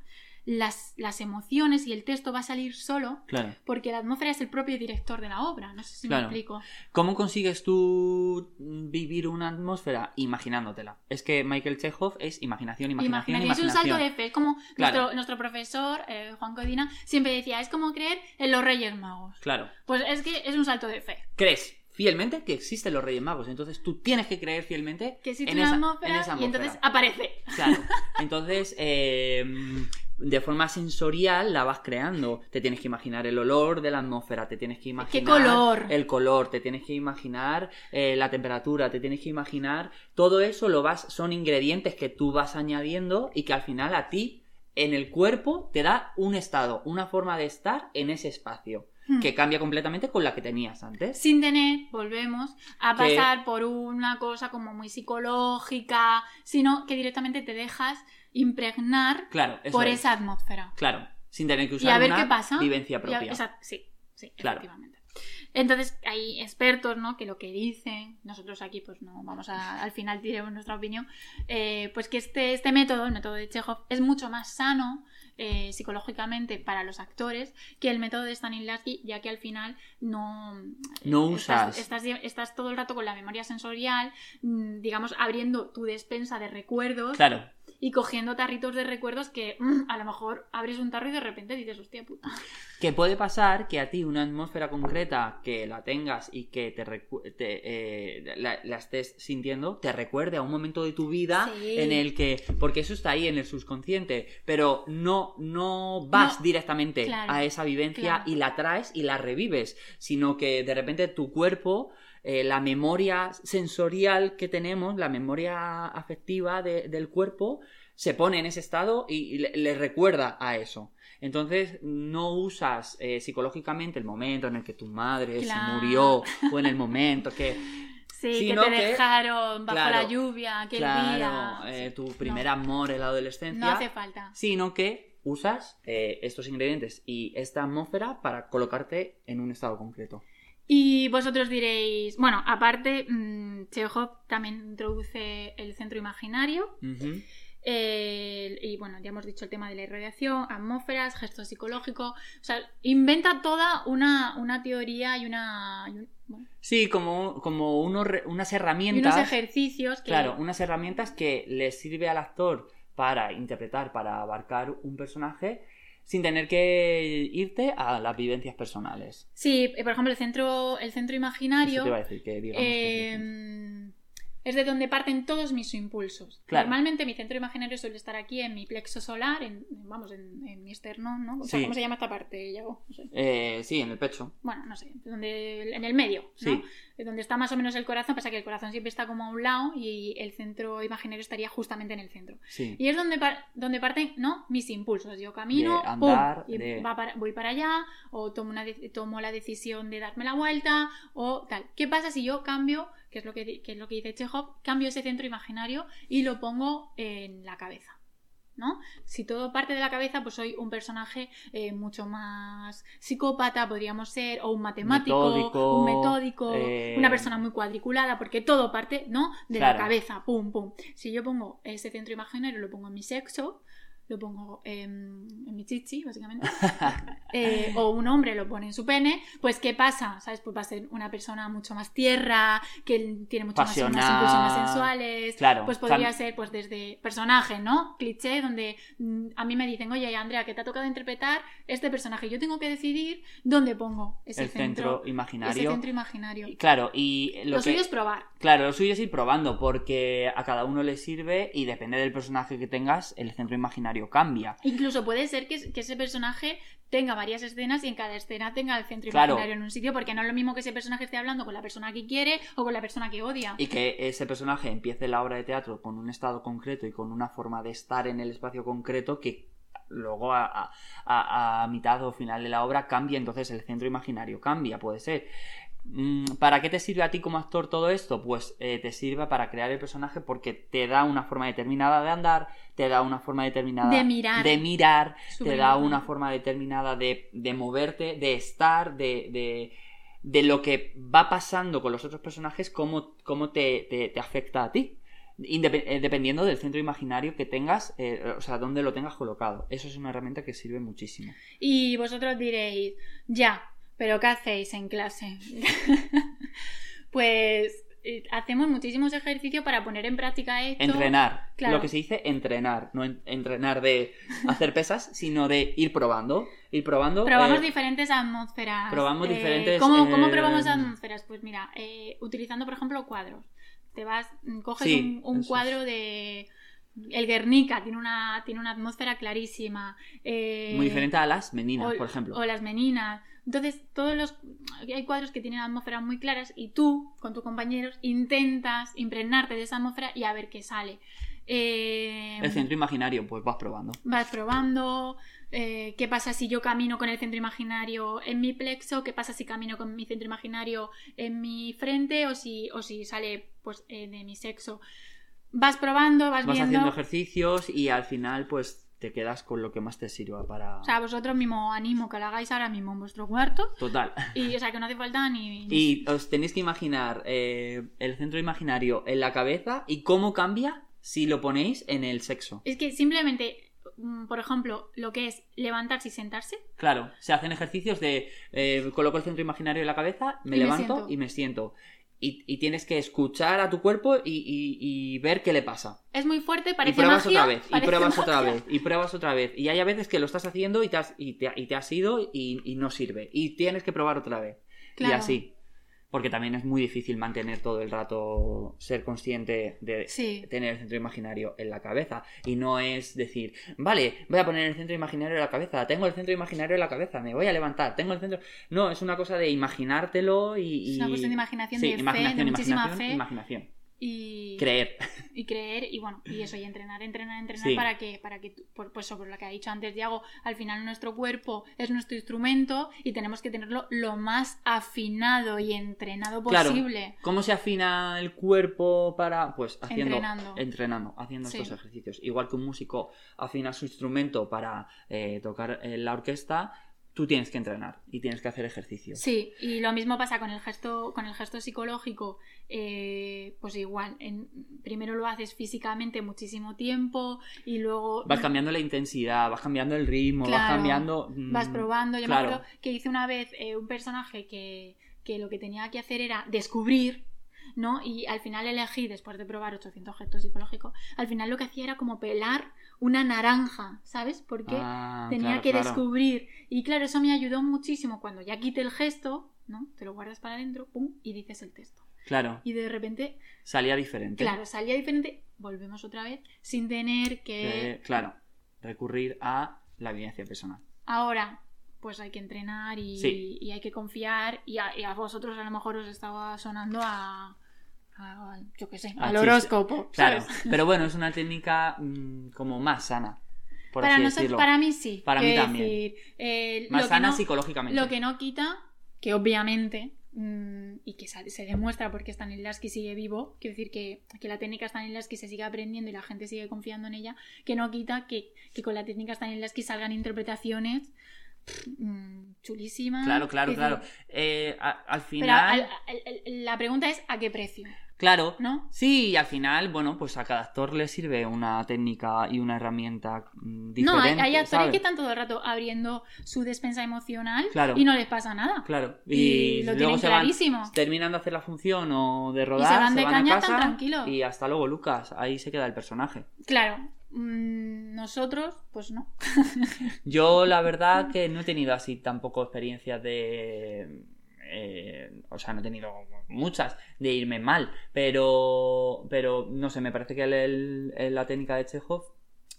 Speaker 1: las, las emociones y el texto va a salir solo.
Speaker 2: Claro.
Speaker 1: Porque la atmósfera es el propio director de la obra. No sé si
Speaker 2: Claro.
Speaker 1: me explico.
Speaker 2: ¿Cómo consigues tú vivir una atmósfera? Imaginándotela. Es que Michael Chekhov es imaginación, imaginación,
Speaker 1: Imaginación, es un
Speaker 2: imaginación.
Speaker 1: salto de fe. Es como
Speaker 2: Claro.
Speaker 1: nuestro, nuestro profesor, eh, Juan Codina, siempre decía, es como creer en los Reyes Magos.
Speaker 2: Claro.
Speaker 1: Pues es que es un salto de fe.
Speaker 2: Crees fielmente que existen los Reyes Magos. Entonces tú tienes que creer fielmente
Speaker 1: Que existe
Speaker 2: en,
Speaker 1: una
Speaker 2: esa,
Speaker 1: atmósfera,
Speaker 2: en esa
Speaker 1: y
Speaker 2: atmósfera.
Speaker 1: entonces aparece.
Speaker 2: Claro. Entonces, eh, de forma sensorial la vas creando. Te tienes que imaginar el olor de la atmósfera, te tienes que imaginar
Speaker 1: color?
Speaker 2: el color, te tienes que imaginar eh, la temperatura, te tienes que imaginar todo eso lo vas son ingredientes que tú vas añadiendo y que al final a ti en el cuerpo te da un estado, una forma de estar en ese espacio
Speaker 1: Hmm.
Speaker 2: que cambia completamente con la que tenías antes.
Speaker 1: Sin tener, volvemos, a
Speaker 2: Que-
Speaker 1: pasar por una cosa como muy psicológica, sino que directamente te dejas impregnar
Speaker 2: Claro,
Speaker 1: por
Speaker 2: es.
Speaker 1: esa atmósfera.
Speaker 2: Claro, sin tener que
Speaker 1: Y
Speaker 2: usar
Speaker 1: a ver
Speaker 2: una
Speaker 1: qué pasa.
Speaker 2: vivencia
Speaker 1: Y a-
Speaker 2: propia.
Speaker 1: exacto, sí, sí,
Speaker 2: Claro.
Speaker 1: efectivamente. Entonces hay expertos, ¿no? Que lo que dicen, nosotros aquí pues no vamos a, al final diremos nuestra opinión, eh, pues que este, este método, el método de Chekhov, es mucho más sano eh, psicológicamente para los actores que el método de Stanislavski, ya que al final no...
Speaker 2: No
Speaker 1: estás-
Speaker 2: usas.
Speaker 1: Estás, estás todo el rato con la memoria sensorial, mm, digamos, abriendo tu despensa de recuerdos
Speaker 2: Claro,
Speaker 1: y cogiendo tarritos de recuerdos que mm, a lo mejor abres un tarro y de repente dices, hostia puta.
Speaker 2: Que puede pasar que a ti una atmósfera concreta que la tengas y que te, te, eh, la, la estés sintiendo te recuerde a un momento de tu vida
Speaker 1: Sí.
Speaker 2: en el que porque eso está ahí en el subconsciente pero no no vas
Speaker 1: No,
Speaker 2: directamente
Speaker 1: claro,
Speaker 2: a esa vivencia
Speaker 1: claro.
Speaker 2: y la traes y la revives sino que de repente tu cuerpo eh, la memoria sensorial que tenemos la memoria afectiva de- del cuerpo se pone en ese estado y, y le, le recuerda a eso entonces no usas eh, psicológicamente el momento en el que tu madre
Speaker 1: Claro.
Speaker 2: se murió o en el momento que
Speaker 1: Sí,
Speaker 2: Sino
Speaker 1: que te dejaron bajo
Speaker 2: claro,
Speaker 1: la lluvia aquel
Speaker 2: claro
Speaker 1: día.
Speaker 2: eh, tu
Speaker 1: no,
Speaker 2: primer amor en la adolescencia
Speaker 1: No hace falta.
Speaker 2: sino que usas eh, estos ingredientes y esta atmósfera para colocarte en un estado concreto
Speaker 1: Y vosotros diréis, bueno, aparte, mm, Chekhov también introduce el centro imaginario. Eh, y bueno, ya hemos dicho el tema de la irradiación, atmósferas, gesto psicológico. O sea, inventa toda una, una teoría y una. y un- bueno,
Speaker 2: sí como, como unos unas
Speaker 1: y
Speaker 2: herramientas
Speaker 1: unos ejercicios que.
Speaker 2: Claro, unas herramientas que le sirve al actor para interpretar, para abarcar un personaje sin tener que irte a las vivencias personales.
Speaker 1: Sí, eh, por ejemplo, el centro, el centro imaginario.
Speaker 2: Eso te iba a decir que digamos que es
Speaker 1: de donde parten todos mis impulsos.
Speaker 2: Claro.
Speaker 1: Normalmente mi centro imaginario suele estar aquí en mi plexo solar, en, vamos, en, en mi esternón, ¿no? O sea,
Speaker 2: Sí.
Speaker 1: ¿cómo se llama esta parte, Yago? No sé.
Speaker 2: Eh, sí, en el pecho.
Speaker 1: Bueno, no sé, donde, en el medio, ¿no?
Speaker 2: Sí.
Speaker 1: Donde está más o menos el corazón, pasa que el corazón siempre está como a un lado y el centro imaginario estaría justamente en el centro.
Speaker 2: Sí.
Speaker 1: Y es donde, par- donde parten ¿no? mis impulsos. Yo camino,
Speaker 2: De andar,
Speaker 1: pum, y
Speaker 2: de-
Speaker 1: va para- voy para allá, o tomo, una de- tomo la decisión de darme la vuelta, o tal. ¿Qué pasa si yo cambio que es lo que, que es lo que dice Chekhov, cambio ese centro imaginario y lo pongo en la cabeza. ¿no? Si todo parte de la cabeza, pues soy un personaje eh, mucho más psicópata, podríamos ser, o un matemático,
Speaker 2: Metódico,
Speaker 1: un metódico,
Speaker 2: eh,
Speaker 1: una persona muy cuadriculada, porque todo parte, ¿no? De
Speaker 2: Claro.
Speaker 1: la cabeza, pum, pum. Si yo pongo ese centro imaginario, lo pongo en mi sexo, lo pongo en, en mi chichi, básicamente, eh, o un hombre lo pone en su pene, pues ¿qué pasa? ¿Sabes? Pues va a ser una persona mucho más tierra, que tiene muchas más, impulsiones sensuales,
Speaker 2: Claro,
Speaker 1: pues podría ser pues desde personaje, ¿no? Cliché, donde mm, a mí me dicen, oye, Andrea, que te ha tocado interpretar este personaje, yo tengo que decidir dónde pongo ese
Speaker 2: el centro, imaginario.
Speaker 1: ese centro imaginario.
Speaker 2: Claro, y lo,
Speaker 1: Lo
Speaker 2: que...
Speaker 1: suyo es probar.
Speaker 2: Claro, lo suyo es ir probando, porque a cada uno le sirve y depende del personaje que tengas, el centro imaginario cambia.
Speaker 1: Incluso puede ser que, que ese personaje tenga varias escenas y en cada escena tenga el centro
Speaker 2: Claro.
Speaker 1: imaginario en un sitio, porque no es lo mismo que ese personaje esté hablando con la persona que quiere o con la persona que odia.
Speaker 2: Y que ese personaje empiece la obra de teatro con un estado concreto y con una forma de estar en el espacio concreto que luego a- a mitad o final de la obra cambia, entonces el centro imaginario cambia, puede ser. Mm, ¿Para qué te sirve a ti como actor todo esto? Pues eh, te sirve para crear el personaje porque te da una forma determinada de andar, te da una forma determinada
Speaker 1: De mirar.
Speaker 2: de mirar, te da una forma determinada de, de moverte, de estar, de, de, de lo que va pasando con los otros personajes, cómo, cómo te, te- te afecta a ti. Eh, dependiendo del centro imaginario que tengas, eh, o sea, dónde lo tengas colocado. Eso es una herramienta que sirve muchísimo.
Speaker 1: Y vosotros diréis, ya, pero ¿qué hacéis en clase? pues eh, hacemos muchísimos ejercicios para poner en práctica esto.
Speaker 2: Entrenar.
Speaker 1: Claro.
Speaker 2: Lo que se dice entrenar. No en- entrenar de hacer pesas, sino de ir probando. Ir probando.
Speaker 1: Probamos
Speaker 2: eh,
Speaker 1: diferentes atmósferas.
Speaker 2: probamos
Speaker 1: Eh,
Speaker 2: diferentes,
Speaker 1: ¿Cómo, cómo probamos atmósferas? Pues mira, utilizando por ejemplo cuadros. Te vas, mm, coges
Speaker 2: Sí,
Speaker 1: un, cuadro de. El Guernica tiene una, tiene una atmósfera clarísima.
Speaker 2: muy diferente a las meninas,
Speaker 1: o,
Speaker 2: por ejemplo.
Speaker 1: o las meninas. Entonces, todos los hay cuadros que tienen atmósferas muy claras y tú, con tus compañeros, intentas impregnarte de esa atmósfera y a ver qué sale. Eh,
Speaker 2: El centro imaginario, pues vas probando.
Speaker 1: vas probando. eh, ¿Qué pasa si yo camino con el centro imaginario en mi plexo? ¿Qué pasa si camino con mi centro imaginario en mi frente? O si, o si sale pues eh, de mi sexo. Vas probando, vas,
Speaker 2: Vas
Speaker 1: viendo.
Speaker 2: haciendo ejercicios y al final, pues te quedas con lo que más te sirva para.
Speaker 1: O sea, vosotros mismo animo que lo hagáis ahora mismo en vuestro cuarto.
Speaker 2: Total.
Speaker 1: Y, o sea, que no hace falta ni.
Speaker 2: Y os tenéis que imaginar eh, el centro imaginario en la cabeza y cómo cambia si lo ponéis en el sexo.
Speaker 1: Es que simplemente, mm, por ejemplo, lo que es levantarse y sentarse,
Speaker 2: Claro, se hacen ejercicios de eh, coloco el centro imaginario en la cabeza, me
Speaker 1: Y
Speaker 2: levanto y me siento. Y, y tienes que escuchar a tu cuerpo y, y- y ver qué le pasa.
Speaker 1: es muy fuerte,
Speaker 2: Y
Speaker 1: parece
Speaker 2: pruebas
Speaker 1: magia,
Speaker 2: otra vez, y pruebas otra vez, y pruebas otra vez. Y hay a veces que lo estás haciendo y te has, y te, y te has ido y, y no sirve. Y tienes que probar otra vez. Y así. Porque también es muy difícil mantener todo el rato, ser consciente de
Speaker 1: Sí.
Speaker 2: tener el centro imaginario en la cabeza. Y no es decir, vale, voy a poner el centro imaginario en la cabeza, tengo el centro imaginario en la cabeza, me voy a levantar, tengo el centro. No, es una cosa de imaginártelo y. y-
Speaker 1: Es una cuestión de imaginación,
Speaker 2: Sí,
Speaker 1: de fe,
Speaker 2: imaginación,
Speaker 1: de muchísima
Speaker 2: imaginación,
Speaker 1: fe.
Speaker 2: imaginación.
Speaker 1: Y,
Speaker 2: Creer.
Speaker 1: y creer, y bueno, y eso, y entrenar, entrenar, entrenar
Speaker 2: Sí.
Speaker 1: para que, para que, pues sobre lo que ha dicho antes Diego, al final nuestro cuerpo es nuestro instrumento y tenemos que tenerlo lo más afinado y entrenado
Speaker 2: Claro.
Speaker 1: posible.
Speaker 2: ¿Cómo se afina el cuerpo para.? Pues haciendo.
Speaker 1: Entrenando.
Speaker 2: entrenando, haciendo
Speaker 1: Sí.
Speaker 2: estos ejercicios. Igual que un músico afina su instrumento para eh, tocar en la orquesta, tú tienes que entrenar y tienes que hacer ejercicios.
Speaker 1: Sí, y lo mismo pasa con el gesto, con el gesto psicológico, eh, pues igual, en- primero lo haces físicamente muchísimo tiempo y luego
Speaker 2: Vas cambiando la intensidad, vas cambiando el ritmo, vas cambiando. mm,
Speaker 1: vas probando. Yo
Speaker 2: claro.
Speaker 1: me acuerdo que hice una vez eh, un personaje que, que lo que tenía que hacer era descubrir, ¿no? Y al final elegí, después de probar 800 gestos psicológicos, al final lo que hacía era como pelar una naranja, ¿sabes? Porque
Speaker 2: Ah,
Speaker 1: tenía
Speaker 2: claro,
Speaker 1: que
Speaker 2: claro.
Speaker 1: descubrir. Y claro, eso me ayudó muchísimo cuando ya quité el gesto, ¿no? Te lo guardas para adentro, pum, y dices el texto.
Speaker 2: Claro,
Speaker 1: Y de repente,
Speaker 2: salía diferente.
Speaker 1: claro, salía diferente, volvemos otra vez, sin tener que...
Speaker 2: Que, claro, recurrir a la evidencia personal.
Speaker 1: Ahora, pues hay que entrenar y,
Speaker 2: Sí.
Speaker 1: y hay que confiar y a, y a vosotros a lo mejor os estaba sonando a... a- yo qué sé,
Speaker 2: Al chiste.
Speaker 1: horóscopo.
Speaker 2: Claro,
Speaker 1: ¿sabes?
Speaker 2: pero bueno, es una técnica mm, como más sana, por
Speaker 1: Para,
Speaker 2: así
Speaker 1: nosotros, para mí sí.
Speaker 2: Para mí también.
Speaker 1: decir, eh,
Speaker 2: más sana
Speaker 1: no-
Speaker 2: psicológicamente.
Speaker 1: Lo que no quita, que obviamente mm, y que se demuestra porque Stanislavski sigue vivo, quiero decir que, que la técnica Stanislavski se sigue aprendiendo y la gente sigue confiando en ella, que no quita que, que con la técnica Stanislavski salgan interpretaciones mm, chulísimas.
Speaker 2: Claro, claro, claro. Eh, a- al final.
Speaker 1: al- al- al- la pregunta es ¿a qué precio?
Speaker 2: Claro.
Speaker 1: ¿No?
Speaker 2: Sí, y al final, bueno, pues a cada actor le sirve una técnica y una herramienta mm, diferente.
Speaker 1: No, hay, hay actores
Speaker 2: ¿sabes?
Speaker 1: que están todo el rato abriendo su despensa emocional
Speaker 2: Claro.
Speaker 1: y no les pasa nada.
Speaker 2: Claro.
Speaker 1: Y
Speaker 2: Y,
Speaker 1: lo
Speaker 2: luego
Speaker 1: tienen
Speaker 2: se van,
Speaker 1: clarísimo.
Speaker 2: terminan de hacer la función o de rodar,
Speaker 1: van de
Speaker 2: a
Speaker 1: caña tan
Speaker 2: casa
Speaker 1: tranquilos.
Speaker 2: y hasta luego, Lucas. Ahí se queda el personaje.
Speaker 1: Claro, mm, nosotros, pues no.
Speaker 2: Yo, la verdad, que no he tenido así tampoco experiencias de. eh, o sea, no he tenido muchas de irme mal, pero, pero no sé, me parece que el- el- el- la técnica de Chekhov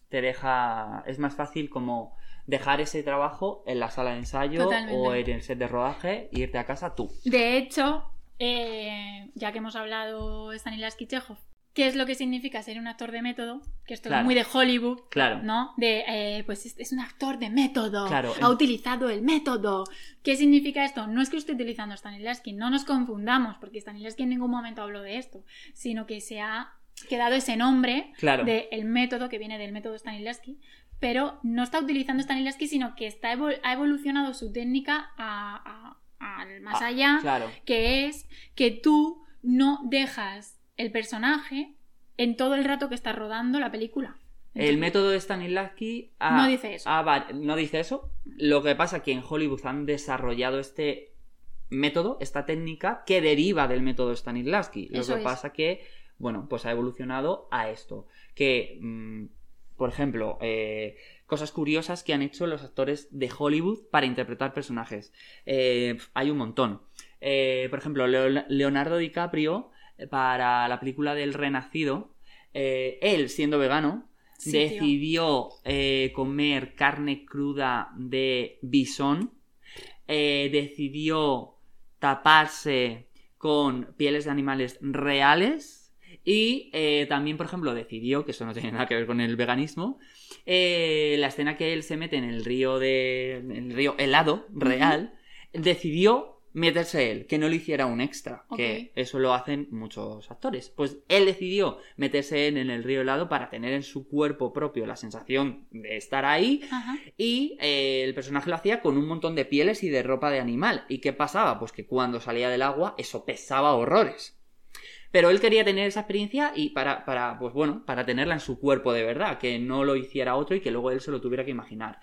Speaker 2: te deja. Es más fácil como dejar ese trabajo en la sala de ensayo
Speaker 1: Totalmente.
Speaker 2: o en el set de rodaje e irte a casa tú.
Speaker 1: De hecho, eh, ya que hemos hablado Stanislavski Chekhov, ¿qué es lo que significa ser un actor de método? Que esto
Speaker 2: Claro.
Speaker 1: es muy de Hollywood,
Speaker 2: Claro.
Speaker 1: ¿no? De, eh, pues es, es un actor de método,
Speaker 2: Claro,
Speaker 1: ha utilizado el método. ¿Qué significa esto? No es que esté utilizando Stanislavski, no nos confundamos, porque Stanislavski en ningún momento habló de esto, sino que se ha quedado ese nombre
Speaker 2: Claro.
Speaker 1: del método que viene del método Stanislavski, pero no está utilizando Stanislavski, sino que está evol- ha evolucionado su técnica a- a- al más
Speaker 2: Ah,
Speaker 1: allá,
Speaker 2: Claro.
Speaker 1: que es que tú no dejas el personaje en todo el rato que estás rodando la película.
Speaker 2: El método de Stanislavski
Speaker 1: No dice eso.
Speaker 2: no dice eso. Lo que pasa es que en Hollywood han desarrollado este método, esta técnica, que deriva del método Stanislavski. Lo
Speaker 1: Eso
Speaker 2: que
Speaker 1: es.
Speaker 2: pasa que, bueno, pues ha evolucionado a esto. Que, mm, por ejemplo, eh, cosas curiosas que han hecho los actores de Hollywood para interpretar personajes. Eh, hay un montón. Eh, por ejemplo, Leo- Leonardo DiCaprio, para la película del Renacido, eh, él siendo vegano,
Speaker 1: Sí,
Speaker 2: decidió eh, comer carne cruda de bisón, eh, decidió taparse con pieles de animales reales y también, por ejemplo, decidió, que eso no tiene nada que ver con el veganismo, la escena que él se mete en el río de en el río helado real, decidió meterse él, que no lo hiciera un extra, que eso lo hacen muchos actores. Pues él decidió meterse él en el río helado para tener en su cuerpo propio la sensación de estar ahí
Speaker 1: Ajá.
Speaker 2: y eh, el personaje lo hacía con un montón de pieles y de ropa de animal. ¿Y qué pasaba? Pues que cuando salía del agua eso pesaba horrores. Pero él quería tener esa experiencia y para, para, pues bueno, para tenerla en su cuerpo de verdad, que no lo hiciera otro y que luego él se lo tuviera que imaginar.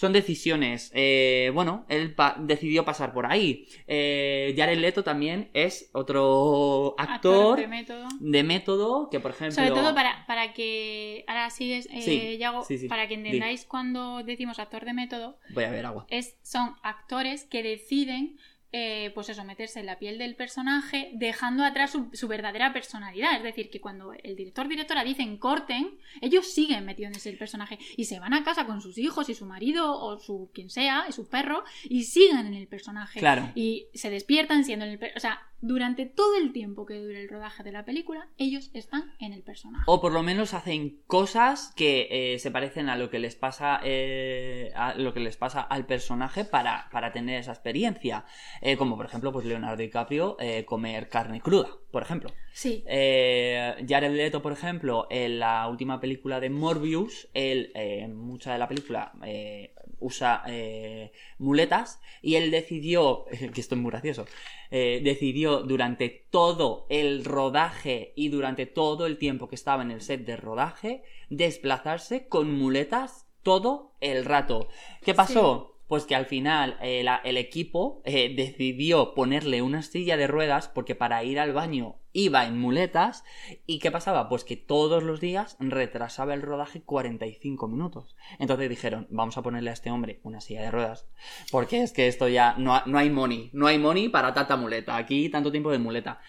Speaker 2: Son decisiones. eh, bueno, él pa- decidió pasar por ahí. Eh, Jared Leto también es otro actor,
Speaker 1: de método.
Speaker 2: de método que, por ejemplo...
Speaker 1: Sobre todo para, para que. Ahora sigues, eh,
Speaker 2: Sí,
Speaker 1: Yago,
Speaker 2: sí, sí.
Speaker 1: para que
Speaker 2: Di.
Speaker 1: entendáis cuando decimos actor de método,
Speaker 2: Voy a ver agua.
Speaker 1: es, son actores que deciden, eh, pues eso, meterse en la piel del personaje, dejando atrás su, su verdadera personalidad. Es decir, que cuando el director directora dicen corten, ellos siguen metiéndose el personaje y se van a casa con sus hijos y su marido o su quien sea y su perro y siguen en el personaje.
Speaker 2: Claro.
Speaker 1: Y se despiertan siendo en el O sea, durante todo el tiempo que dure el rodaje de la película, ellos están en el personaje.
Speaker 2: O por lo menos hacen cosas que eh, se parecen a lo que les pasa eh, a lo que les pasa al personaje para, para tener esa experiencia. Eh, como por ejemplo, pues Leonardo DiCaprio eh, comer carne cruda, por ejemplo.
Speaker 1: Sí.
Speaker 2: Eh, Jared Leto, por ejemplo, en la última película de Morbius, él eh, en mucha de la película eh, usa eh, muletas y él decidió, que esto es muy gracioso, eh, decidió durante todo el rodaje y durante todo el tiempo que estaba en el set de rodaje desplazarse con muletas todo el rato. ¿Qué pasó? Pues que al final eh, el equipo eh, decidió ponerle una silla de ruedas porque para ir al baño iba en muletas. ¿Y qué pasaba? Pues que todos los días retrasaba el rodaje 45 minutos. Entonces dijeron, vamos a ponerle a este hombre una silla de ruedas. Porque es que esto ya no, no hay money. No hay money para tanta muleta. Aquí tanto tiempo de muleta.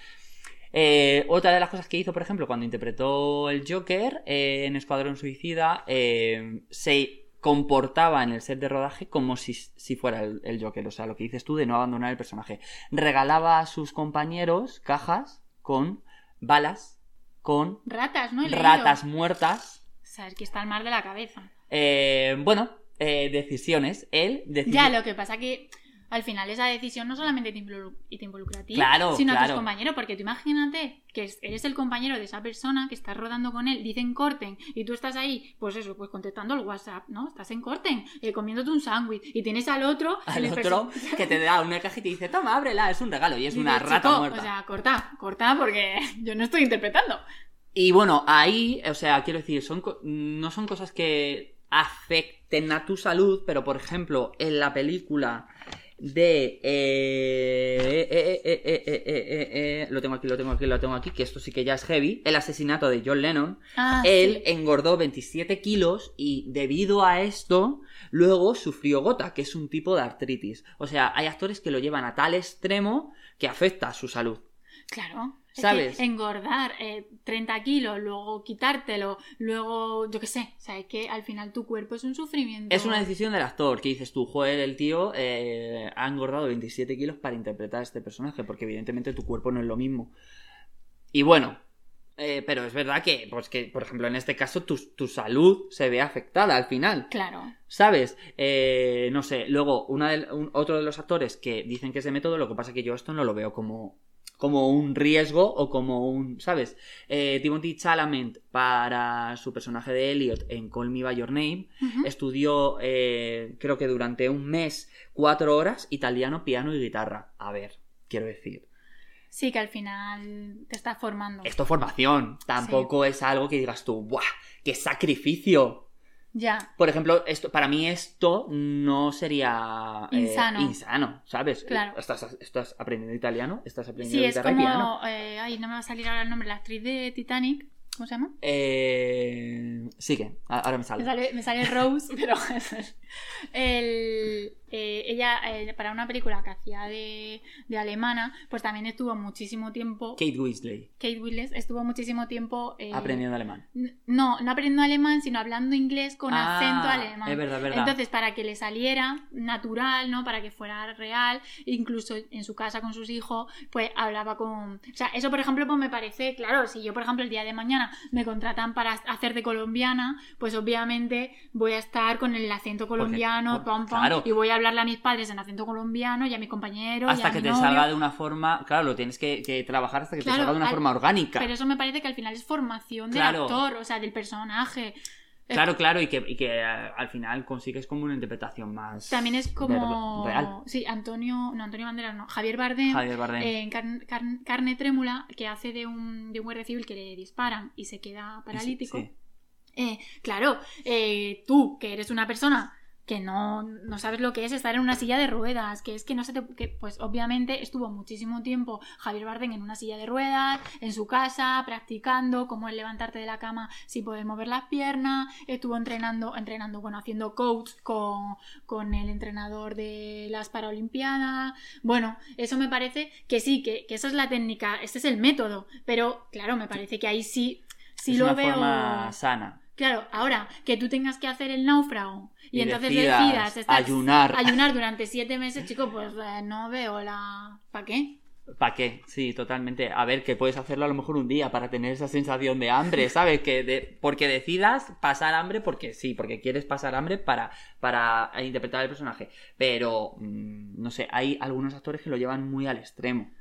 Speaker 2: Eh, otra de las cosas que hizo, por ejemplo, cuando interpretó el Joker en Escuadrón Suicida, se comportaba en el set de rodaje como si, si fuera el, el Joker. O sea, lo que dices tú de no abandonar el personaje. Regalaba a sus compañeros cajas con balas, con
Speaker 1: Ratas, ¿no?
Speaker 2: Ratas muertas.
Speaker 1: O sea, es que está al mar de la cabeza.
Speaker 2: Eh, bueno, eh, decisiones. Él decidió...
Speaker 1: Ya, lo que pasa que. Al final esa decisión no solamente te, involucra a ti,
Speaker 2: Claro,
Speaker 1: sino a tus compañeros, porque tú imagínate que es- eres el compañero de esa persona que estás rodando con él, dicen corten, y tú estás ahí, pues eso, pues contestando el WhatsApp, ¿no? Estás en corten, eh, comiéndote un sándwich, y tienes al otro...
Speaker 2: Al otro que te da una caja y te dice, toma, ábrela, es un regalo. Y es una rata
Speaker 1: "Chico,
Speaker 2: muerta.
Speaker 1: O sea, corta, corta, porque yo no estoy interpretando.
Speaker 2: Y bueno, ahí, o sea, quiero decir, son no son cosas que afecten a tu salud, pero por ejemplo, en la película de... Lo tengo aquí, lo tengo aquí, lo tengo aquí, que esto sí que ya es heavy. El asesinato de John Lennon. Él engordó 27 kilos y debido a esto, luego sufrió gota, que es un tipo de artritis. O sea, hay actores que lo llevan a tal extremo que afecta a su salud.
Speaker 1: Claro. Es que
Speaker 2: ¿Sabes?
Speaker 1: engordar eh, 30 kilos, luego quitártelo, luego, yo qué sé, o sea, es que al final tu cuerpo es un sufrimiento.
Speaker 2: Es una decisión del actor que dices tú, joder, el tío eh, ha engordado 27 kilos para interpretar a este personaje, porque evidentemente tu cuerpo no es lo mismo. Y bueno, eh, pero es verdad que, pues que, por ejemplo, en este caso tu, tu salud se ve afectada al final.
Speaker 1: Claro.
Speaker 2: ¿Sabes? Eh, no sé, luego una de- un- otro de los actores que dicen que es de método, lo que pasa es que yo esto no lo veo como, como un riesgo o como un, ¿sabes? Eh, Timothy Chalamet para su personaje de Elliot en Call Me By Your Name estudió, eh, creo que durante un mes, cuatro horas, italiano, piano y guitarra. A ver, quiero decir.
Speaker 1: Sí, que al final te estás formando.
Speaker 2: Esto es formación, tampoco es algo que digas tú, ¡buah! ¡Qué sacrificio!
Speaker 1: Ya.
Speaker 2: Por ejemplo, esto, para mí esto no sería eh,
Speaker 1: Insano.
Speaker 2: insano, ¿sabes?
Speaker 1: Claro.
Speaker 2: Estás, estás aprendiendo italiano, estás aprendiendo
Speaker 1: Sí, es
Speaker 2: guitarra y piano.
Speaker 1: como. eh, ay, no me va a salir ahora el nombre. La actriz de Titanic. ¿Cómo se llama?
Speaker 2: Eh, sigue, ahora me sale.
Speaker 1: Me sale, me sale Rose, pero el, eh, ella eh, para una película que hacía de, de alemana, pues también estuvo muchísimo tiempo.
Speaker 2: Kate Weasley,
Speaker 1: Kate Winslet estuvo muchísimo tiempo eh,
Speaker 2: aprendiendo alemán.
Speaker 1: No, no aprendiendo alemán, sino hablando inglés con
Speaker 2: Ah,
Speaker 1: acento alemán.
Speaker 2: es verdad, es verdad.
Speaker 1: Entonces, para que le saliera natural, ¿no? Para que fuera real, incluso en su casa con sus hijos, pues hablaba con... O sea, eso, por ejemplo, pues me parece, claro, si yo, por ejemplo, el día de mañana me contratan para hacer de colombiana, pues obviamente voy a estar con el acento colombiano,
Speaker 2: por-
Speaker 1: pam, pam,
Speaker 2: claro.
Speaker 1: y voy a hablarle a mis padres en acento colombiano y a mis compañeros y
Speaker 2: Hasta
Speaker 1: a
Speaker 2: que
Speaker 1: mi
Speaker 2: te
Speaker 1: novio.
Speaker 2: salga de una forma, claro, lo tienes que, que trabajar hasta que
Speaker 1: Claro,
Speaker 2: te salga de una
Speaker 1: al-
Speaker 2: forma orgánica.
Speaker 1: Pero eso me parece que al final es formación del
Speaker 2: Claro.
Speaker 1: actor, o sea, del personaje. Eh,
Speaker 2: Claro, claro, y que, y que eh, al final consigues como una interpretación más
Speaker 1: También es como.
Speaker 2: real.
Speaker 1: Sí, Antonio. No, Antonio Banderas, no. Javier Bardem.
Speaker 2: Javier Bardem.
Speaker 1: En Car- Car- Carne Trémula, que hace de un, de un guardia civil que le disparan y se queda paralítico.
Speaker 2: Sí.
Speaker 1: Eh, claro, eh, tú, que eres una persona que no, no sabes lo que es estar en una silla de ruedas, que es que no se te... Que, pues obviamente estuvo muchísimo tiempo Javier Bardem en una silla de ruedas, en su casa, practicando cómo es levantarte de la cama sin poder mover las piernas, estuvo entrenando, entrenando, bueno, haciendo coach con, con el entrenador de las Paralimpiadas. Bueno, eso me parece que sí, que, que esa es la técnica, este es el método, pero claro, me parece que ahí sí... Sí
Speaker 2: es
Speaker 1: lo
Speaker 2: una
Speaker 1: veo.
Speaker 2: forma sana.
Speaker 1: Claro, ahora que tú tengas que hacer el náufrago y,
Speaker 2: Y
Speaker 1: entonces
Speaker 2: decidas ayunar.
Speaker 1: ayunar durante siete meses, chico, pues eh, no veo la. ¿Para qué?
Speaker 2: ¿Para qué? Sí, totalmente. A ver, que puedes hacerlo a lo mejor un día para tener esa sensación de hambre, ¿sabes? Que de- porque decidas pasar hambre porque sí, porque quieres pasar hambre para, para interpretar el personaje. Pero, mm, no sé, hay algunos actores que lo llevan muy al extremo.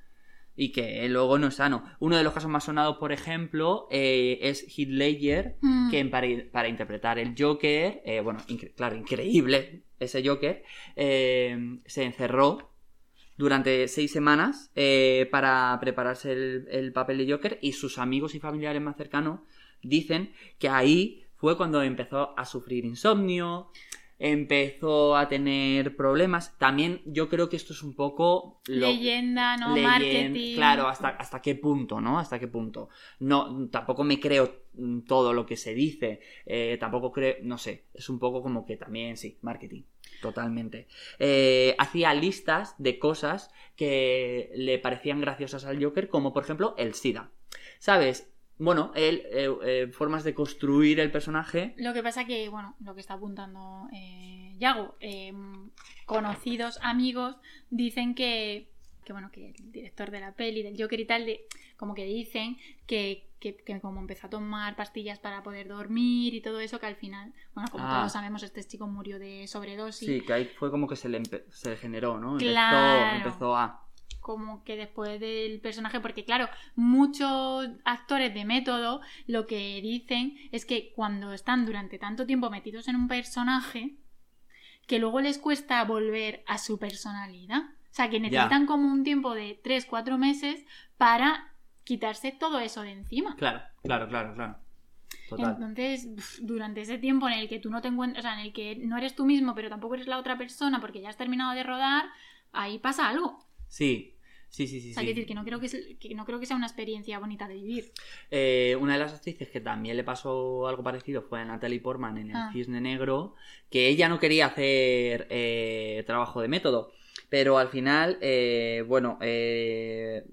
Speaker 2: Y que luego no es sano. Uno de los casos más sonados, por ejemplo, eh, es Heath Ledger,
Speaker 1: Mm.
Speaker 2: que para, para interpretar el Joker, eh, bueno, incre- claro, increíble ese Joker, eh, se encerró durante seis semanas para prepararse el, el papel de Joker y sus amigos y familiares más cercanos dicen que ahí fue cuando empezó a sufrir insomnio, empezó a tener problemas. También yo creo que esto es un poco lo,
Speaker 1: Leyenda, ¿no? Marketing.
Speaker 2: Claro, hasta, hasta qué punto, ¿no? Hasta qué punto. No, tampoco me creo todo lo que se dice. eh, tampoco creo, no sé, es un poco como que también, sí, marketing. Totalmente. Eh, hacía listas de cosas que le parecían graciosas al Joker, como por ejemplo el SIDA. ¿Sabes? Bueno, él, eh, eh, formas de construir el personaje.
Speaker 1: Lo que pasa que, bueno, lo que está apuntando eh, Yago, eh, conocidos amigos dicen que, que bueno, que el director de la peli, del Joker y tal, de, como que dicen que, que, que como empezó a tomar pastillas para poder dormir y todo eso, que al final, bueno, como
Speaker 2: Ah.
Speaker 1: todos sabemos, este chico murió de sobredosis.
Speaker 2: Sí, que ahí fue como que se le, empe- se le generó, ¿no? Empezó-
Speaker 1: Claro.
Speaker 2: empezó a...
Speaker 1: como que después del personaje, porque claro, muchos actores de método lo que dicen es que cuando están durante tanto tiempo metidos en un personaje, que luego les cuesta volver a su personalidad. O sea, que necesitan como un tiempo de 3, 4 meses para quitarse todo eso de encima.
Speaker 2: Claro, claro, claro, claro. Total.
Speaker 1: Entonces, durante ese tiempo en el que tú no te encuentras, o sea, en el que no eres tú mismo, pero tampoco eres la otra persona porque ya has terminado de rodar, ahí pasa algo.
Speaker 2: Sí, sí, sí, sí.
Speaker 1: O sea,
Speaker 2: sí.
Speaker 1: decir que no creo que, es- que no creo que sea una experiencia bonita de vivir.
Speaker 2: Eh, una de las actrices que también le pasó algo parecido fue a Natalie Portman en El
Speaker 1: Ah.
Speaker 2: Cisne Negro, que ella no quería hacer eh, trabajo de método, pero al final, eh, bueno, eh,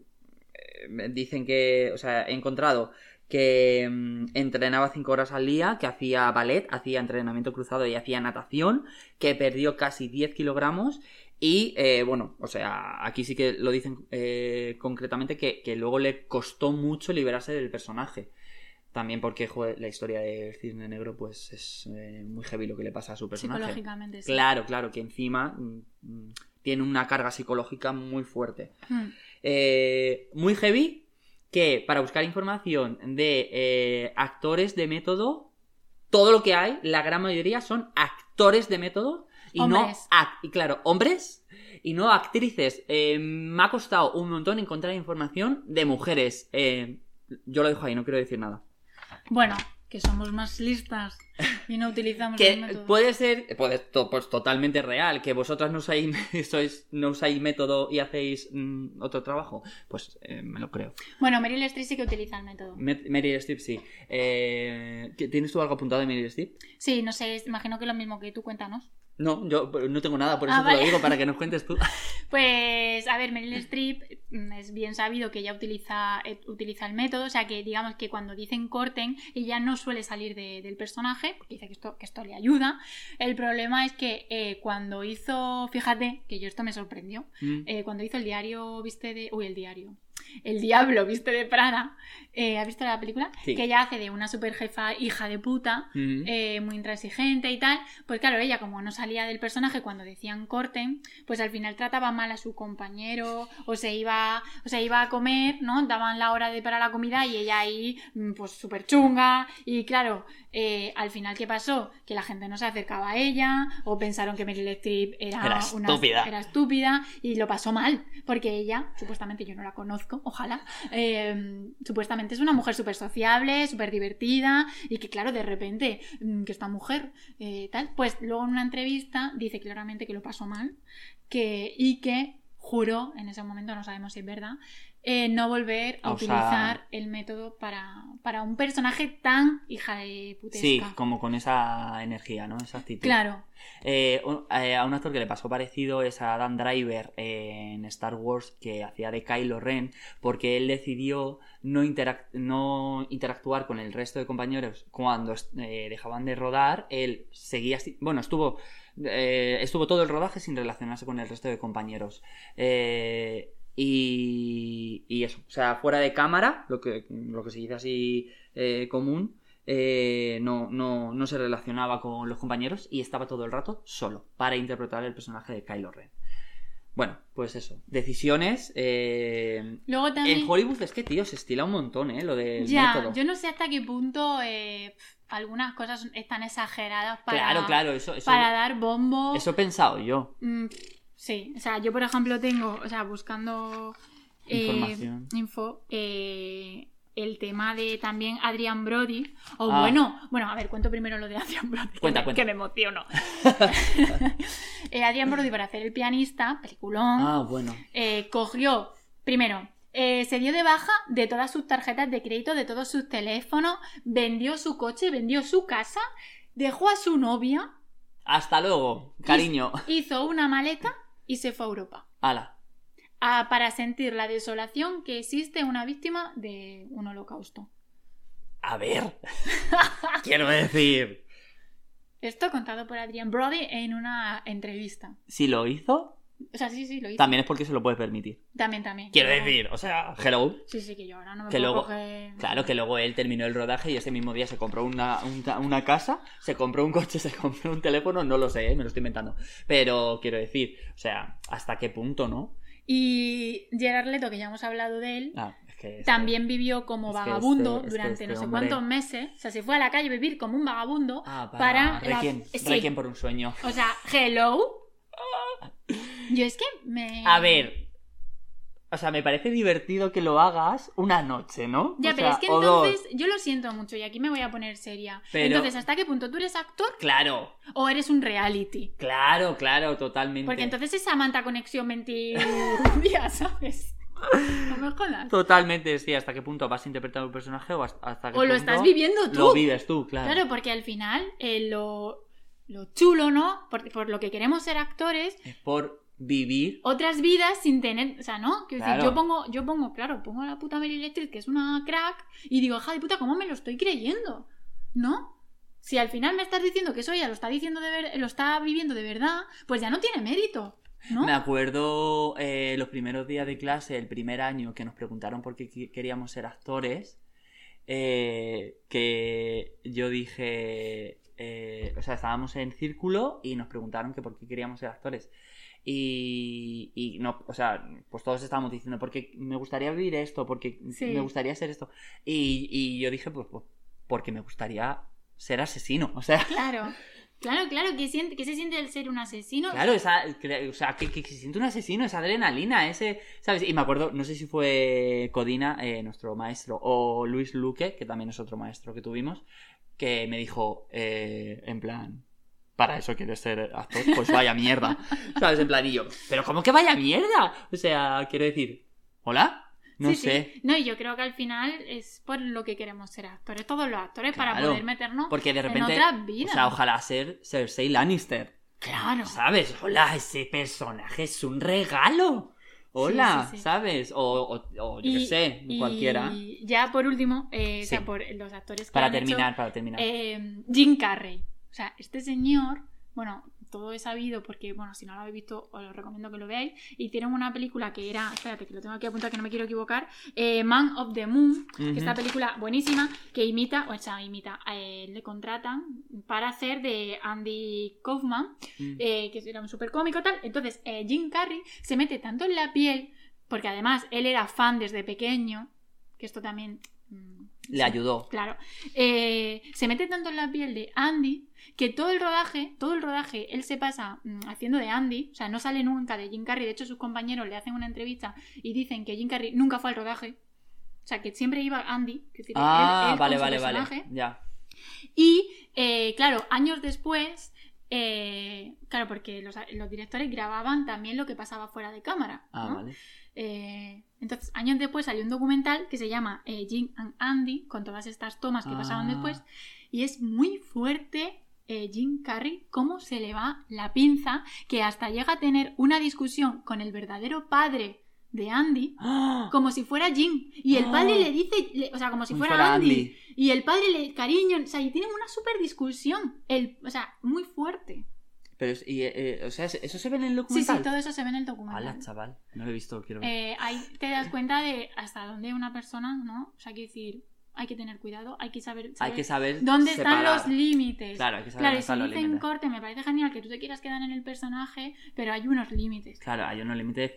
Speaker 2: eh, dicen que, o sea, he encontrado que mm, entrenaba cinco horas al día, que hacía ballet, hacía entrenamiento cruzado y hacía natación, que perdió casi 10 kilogramos y eh, bueno, o sea, aquí sí que lo dicen eh, concretamente que, que luego le costó mucho liberarse del personaje. También porque joder, la historia del cisne negro pues es eh, muy heavy lo que le pasa a su personaje.
Speaker 1: Psicológicamente, sí.
Speaker 2: Claro, claro, que encima mm, mm, tiene una carga psicológica muy fuerte.
Speaker 1: Hmm.
Speaker 2: Muy heavy que para buscar información de actores de método, todo lo que hay, la gran mayoría son actores de método y
Speaker 1: Hombres.
Speaker 2: no, y claro, hombres y no actrices. Eh, me ha costado un montón encontrar información de mujeres. Eh, yo lo dejo ahí, no quiero decir nada.
Speaker 1: Bueno, que somos más listas y no utilizamos
Speaker 2: Que
Speaker 1: el método.
Speaker 2: puede ser, puede, to- pues totalmente real, que vosotras no usáis, sois, no usáis método y hacéis mm, otro trabajo. Pues eh, me lo creo.
Speaker 1: Bueno, Meryl Streep sí que utiliza el método.
Speaker 2: Meryl Streep, sí. Eh, ¿qué- ¿Tienes tú algo apuntado de Meryl Streep?
Speaker 1: Sí, no sé, imagino que lo mismo que tú, cuéntanos.
Speaker 2: No, yo no tengo nada, por eso
Speaker 1: Ah,
Speaker 2: te lo digo, para que nos cuentes tú.
Speaker 1: Pues, a ver, Meryl Streep mm, es bien sabido que ella utiliza, eh, utiliza el método, o sea que digamos que cuando dicen corten, ella no suele salir de- del personaje, porque dice que esto, que esto le ayuda. El problema es que eh, cuando hizo, fíjate, que yo esto me sorprendió,
Speaker 2: Mm.
Speaker 1: eh, cuando hizo el diario viste de... Uy, el diario. El diablo viste de Prada. eh, ¿Has visto la película?
Speaker 2: Sí.
Speaker 1: Que ella hace de una super jefa hija de puta, eh, muy intransigente y tal. Pues claro, ella como no salía del personaje cuando decían corten, pues al final trataba mal a su compañero o se iba, o se iba a comer, ¿no? Daban la hora de para la comida y ella ahí mm, pues súper chunga y claro, eh, al final ¿qué pasó? Que la gente no se acercaba a ella o pensaron que Meryl Streep era,
Speaker 2: Era
Speaker 1: una-
Speaker 2: estúpida.
Speaker 1: era estúpida y lo pasó mal porque ella, supuestamente yo no la conozco, ojalá, eh, supuestamente es una mujer súper sociable, súper divertida y que claro, de repente, mm, que esta mujer eh, tal, pues luego en una entrevista dice claramente que lo pasó mal que, y que juró, en ese momento no sabemos si es verdad, eh, no volver a utilizar el método para, para un personaje tan hija de putesca.
Speaker 2: Sí, como con esa energía, ¿no? Esa actitud.
Speaker 1: Claro,
Speaker 2: Eh, un- eh, a un actor que le pasó parecido es a Dan Driver en Star Wars que hacía de Kylo Ren porque él decidió no, interac- no interactuar con el resto de compañeros cuando dejaban de rodar. Él seguía, así- bueno, estuvo estuvo todo el rodaje sin relacionarse con el resto de compañeros. Eh, y, y eso, o sea, fuera de cámara, lo que, lo que se dice así eh, común, eh, no, no, no se relacionaba con los compañeros y estaba todo el rato solo para interpretar el personaje de Kylo Ren. Bueno, pues eso. Decisiones. eh,
Speaker 1: luego también...
Speaker 2: En Hollywood es que, tío, se estila un montón, ¿eh? Lo del
Speaker 1: Ya,
Speaker 2: método.
Speaker 1: yo no sé hasta qué punto eh, algunas cosas están exageradas para,
Speaker 2: Claro, claro, eso, eso,
Speaker 1: para dar bombo.
Speaker 2: eso he pensado yo.
Speaker 1: Mm, sí, o sea, yo por ejemplo tengo, o sea, buscando eh,
Speaker 2: Información.
Speaker 1: info, eh, el tema de también Adrian Brody, o
Speaker 2: Ah.
Speaker 1: bueno, bueno, a ver, cuento primero lo de Adrian Brody, que
Speaker 2: Cuenta,
Speaker 1: me-
Speaker 2: cuenta.
Speaker 1: que me emociono. Eh, Adrian Brody para hacer el pianista, peliculón,
Speaker 2: Ah, bueno.
Speaker 1: cogió, primero, eh, se dio de baja de todas sus tarjetas de crédito, de todos sus teléfonos, vendió su coche, vendió su casa, dejó a su novia,
Speaker 2: Hasta luego, cariño.
Speaker 1: hizo una maleta y se fue a Europa.
Speaker 2: Ala.
Speaker 1: a- para sentir la desolación que existe una víctima de un holocausto.
Speaker 2: A ver. Quiero decir.
Speaker 1: Esto contado por Adrian Brody en una entrevista.
Speaker 2: Si lo hizo,
Speaker 1: O sea, sí, sí, lo hice.
Speaker 2: También es porque se lo puede permitir.
Speaker 1: También, también.
Speaker 2: Quiero decir, o sea, hello.
Speaker 1: Sí, sí, que yo ahora no me
Speaker 2: Que
Speaker 1: puedo
Speaker 2: luego-
Speaker 1: coger...
Speaker 2: Claro que luego él terminó el rodaje y ese mismo día se compró una, un- una casa, se compró un coche, se compró un teléfono, no lo sé, ¿eh? me lo estoy inventando. Pero quiero decir, o sea, ¿hasta qué punto, no?
Speaker 1: Y Gerard Leto, que ya hemos hablado de él,
Speaker 2: Ah, es que este-
Speaker 1: también vivió como vagabundo
Speaker 2: este-
Speaker 1: durante
Speaker 2: este
Speaker 1: no sé
Speaker 2: hombre-
Speaker 1: cuántos meses. O sea, se fue a la calle a vivir como un vagabundo
Speaker 2: Ah,
Speaker 1: para...
Speaker 2: para,
Speaker 1: la-
Speaker 2: Requiem,
Speaker 1: Sí.
Speaker 2: Requiem por un sueño.
Speaker 1: O sea, hello. Yo es que me...
Speaker 2: A ver, o sea, me parece divertido que lo hagas una noche, ¿no?
Speaker 1: Ya,
Speaker 2: O
Speaker 1: pero
Speaker 2: sea,
Speaker 1: es que entonces yo lo siento mucho y aquí me voy a poner seria.
Speaker 2: Pero-
Speaker 1: Entonces, ¿hasta qué punto tú eres actor
Speaker 2: Claro,
Speaker 1: o eres un reality?
Speaker 2: claro, claro, totalmente.
Speaker 1: Porque entonces es Samantha Conexión 20 días, ¿sabes? No me jodas.
Speaker 2: Totalmente, sí, hasta qué punto vas a interpretar un personaje o hasta, qué
Speaker 1: O lo estás viviendo tú.
Speaker 2: Lo vives tú, claro.
Speaker 1: Claro, porque al final eh, lo, lo chulo, ¿no? Por, por lo que queremos ser actores,
Speaker 2: Es por vivir.
Speaker 1: otras vidas sin tener, o sea, ¿no? Quiero
Speaker 2: Claro.
Speaker 1: decir, yo pongo, yo pongo, claro, pongo a la puta Mary Electric, que es una crack, y digo, hija de puta, ¿cómo me lo estoy creyendo? ¿No? Si al final me estás diciendo que eso ella lo está diciendo de ver, lo está viviendo de verdad, pues ya no tiene mérito, ¿no?
Speaker 2: Me acuerdo eh, los primeros días de clase, el primer año, que nos preguntaron por qué queríamos ser actores. eh, que yo dije. Eh, o sea, estábamos en círculo y nos preguntaron que por qué queríamos ser actores. Y, y no, o sea, pues todos estábamos diciendo, porque me gustaría vivir esto, porque
Speaker 1: Sí.
Speaker 2: me gustaría ser esto. Y, y yo dije, pues, pues, porque me gustaría ser asesino. O sea,
Speaker 1: Claro, claro, claro, que, siente, que se siente el ser un asesino.
Speaker 2: Claro, esa, o sea, que, que se siente un asesino, esa adrenalina, ese, ¿sabes? Y me acuerdo, no sé si fue Codina, eh, nuestro maestro, o Luis Luque, que también es otro maestro que tuvimos, que me dijo, eh, en plan, para eso quieres ser actor, pues vaya mierda, ¿sabes? En plan, y yo, pero ¿cómo que vaya mierda? O sea, quiero decir, ¿hola? No
Speaker 1: Sí,
Speaker 2: sé.
Speaker 1: sí. No, y yo creo que al final es por lo que queremos ser actores, todos los actores, para poder meternos
Speaker 2: Porque de
Speaker 1: en
Speaker 2: repente,
Speaker 1: otras vidas.
Speaker 2: o sea, ojalá ser Cersei Lannister.
Speaker 1: Claro.
Speaker 2: ¿Sabes? Hola, ese personaje es un regalo. Hola,
Speaker 1: Sí, sí, sí.
Speaker 2: ¿sabes? O, o- o yo qué sé,
Speaker 1: y
Speaker 2: cualquiera.
Speaker 1: ya por último, eh, o sea, por los actores que
Speaker 2: Para
Speaker 1: han
Speaker 2: terminar,
Speaker 1: hecho,
Speaker 2: para terminar.
Speaker 1: eh, Jim Carrey. O sea, este señor, bueno, todo es sabido porque, bueno, si no lo habéis visto, os lo recomiendo que lo veáis. Hicieron una película que era, espérate, que lo tengo aquí apuntado que no me quiero equivocar, eh, Man of the Moon, que
Speaker 2: Ujú.
Speaker 1: esta película buenísima, que imita, o sea, imita, eh, le contratan para hacer de Andy Kaufman,
Speaker 2: Mm.
Speaker 1: eh, que era un súper cómico tal. Entonces, eh, Jim Carrey se mete tanto en la piel, porque además él era fan desde pequeño, que esto también...
Speaker 2: Le ayudó.
Speaker 1: Claro. Eh, se mete tanto en la piel de Andy que todo el rodaje, todo el rodaje, él se pasa mm, haciendo de Andy, o sea, no sale nunca de Jim Carrey. De hecho, sus compañeros le hacen una entrevista y dicen que Jim Carrey nunca fue al rodaje. O sea, que siempre iba Andy. que es decir,
Speaker 2: Ah,
Speaker 1: él- él con
Speaker 2: vale,
Speaker 1: su
Speaker 2: vale, vale. Ya.
Speaker 1: Y, eh, claro, años después, eh, claro, porque los, los directores grababan también lo que pasaba fuera de cámara.
Speaker 2: Ah,
Speaker 1: ¿no?
Speaker 2: vale.
Speaker 1: Eh, entonces, años después salió un documental que se llama eh, Jim and Andy, con todas estas tomas que pasaban
Speaker 2: Ah.
Speaker 1: después, y es muy fuerte eh, Jim Carrey, cómo se le va la pinza, que hasta llega a tener una discusión con el verdadero padre de Andy,
Speaker 2: ¡Ah!
Speaker 1: como si fuera Jim. Y el padre
Speaker 2: Ah.
Speaker 1: le dice, le- o sea, como si fuera, Andy.
Speaker 2: Andy.
Speaker 1: Y el padre le, cariño, o sea, y tienen una súper discusión, el, o sea, muy fuerte.
Speaker 2: Pero, y, eh, o sea, ¿eso se ve en el
Speaker 1: Sí,
Speaker 2: documental?
Speaker 1: sí, todo eso se ve en el documental.
Speaker 2: Hala, chaval. No lo he visto, quiero ver.
Speaker 1: Eh, ahí te das cuenta de hasta dónde una persona, ¿no? O sea, hay que decir, hay que tener cuidado, hay que saber,
Speaker 2: Hay
Speaker 1: saber
Speaker 2: que saber
Speaker 1: dónde
Speaker 2: separar.
Speaker 1: están los límites.
Speaker 2: Claro, hay que saber
Speaker 1: Claro, si
Speaker 2: los
Speaker 1: dicen
Speaker 2: límites.
Speaker 1: corte, me parece genial que tú te quieras quedar en el personaje, pero hay unos límites.
Speaker 2: Claro, hay unos límites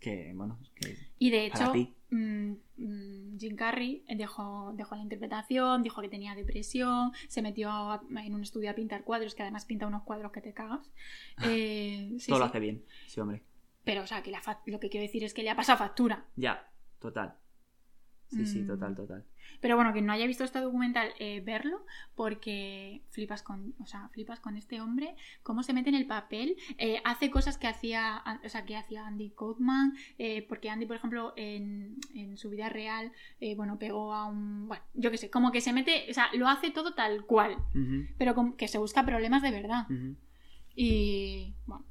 Speaker 2: que, bueno, que...
Speaker 1: Y de
Speaker 2: Para
Speaker 1: hecho,
Speaker 2: ti.
Speaker 1: Mm, mm, Jim Carrey dejó, dejó la interpretación, dijo que tenía depresión, se metió a- en un estudio a pintar cuadros, que además pinta unos cuadros que te cagas. Eh, sí,
Speaker 2: Todo lo hace bien, sí, hombre.
Speaker 1: Pero, o sea, que la lo que quiero decir es que le ha pasado factura.
Speaker 2: Ya, total. Sí, sí,
Speaker 1: Mm.
Speaker 2: total, total.
Speaker 1: Pero bueno, quien no haya visto este documental, eh, verlo, porque flipas con, o sea, flipas con este hombre, cómo se mete en el papel, eh, hace cosas que hacía, o sea, que hacía Andy Kaufman, eh, porque Andy, por ejemplo, en, en su vida real, bueno, pegó a un, bueno, yo qué sé, como que se mete, o sea, lo hace todo tal cual, pero con- que se busca problemas de verdad. Y, bueno,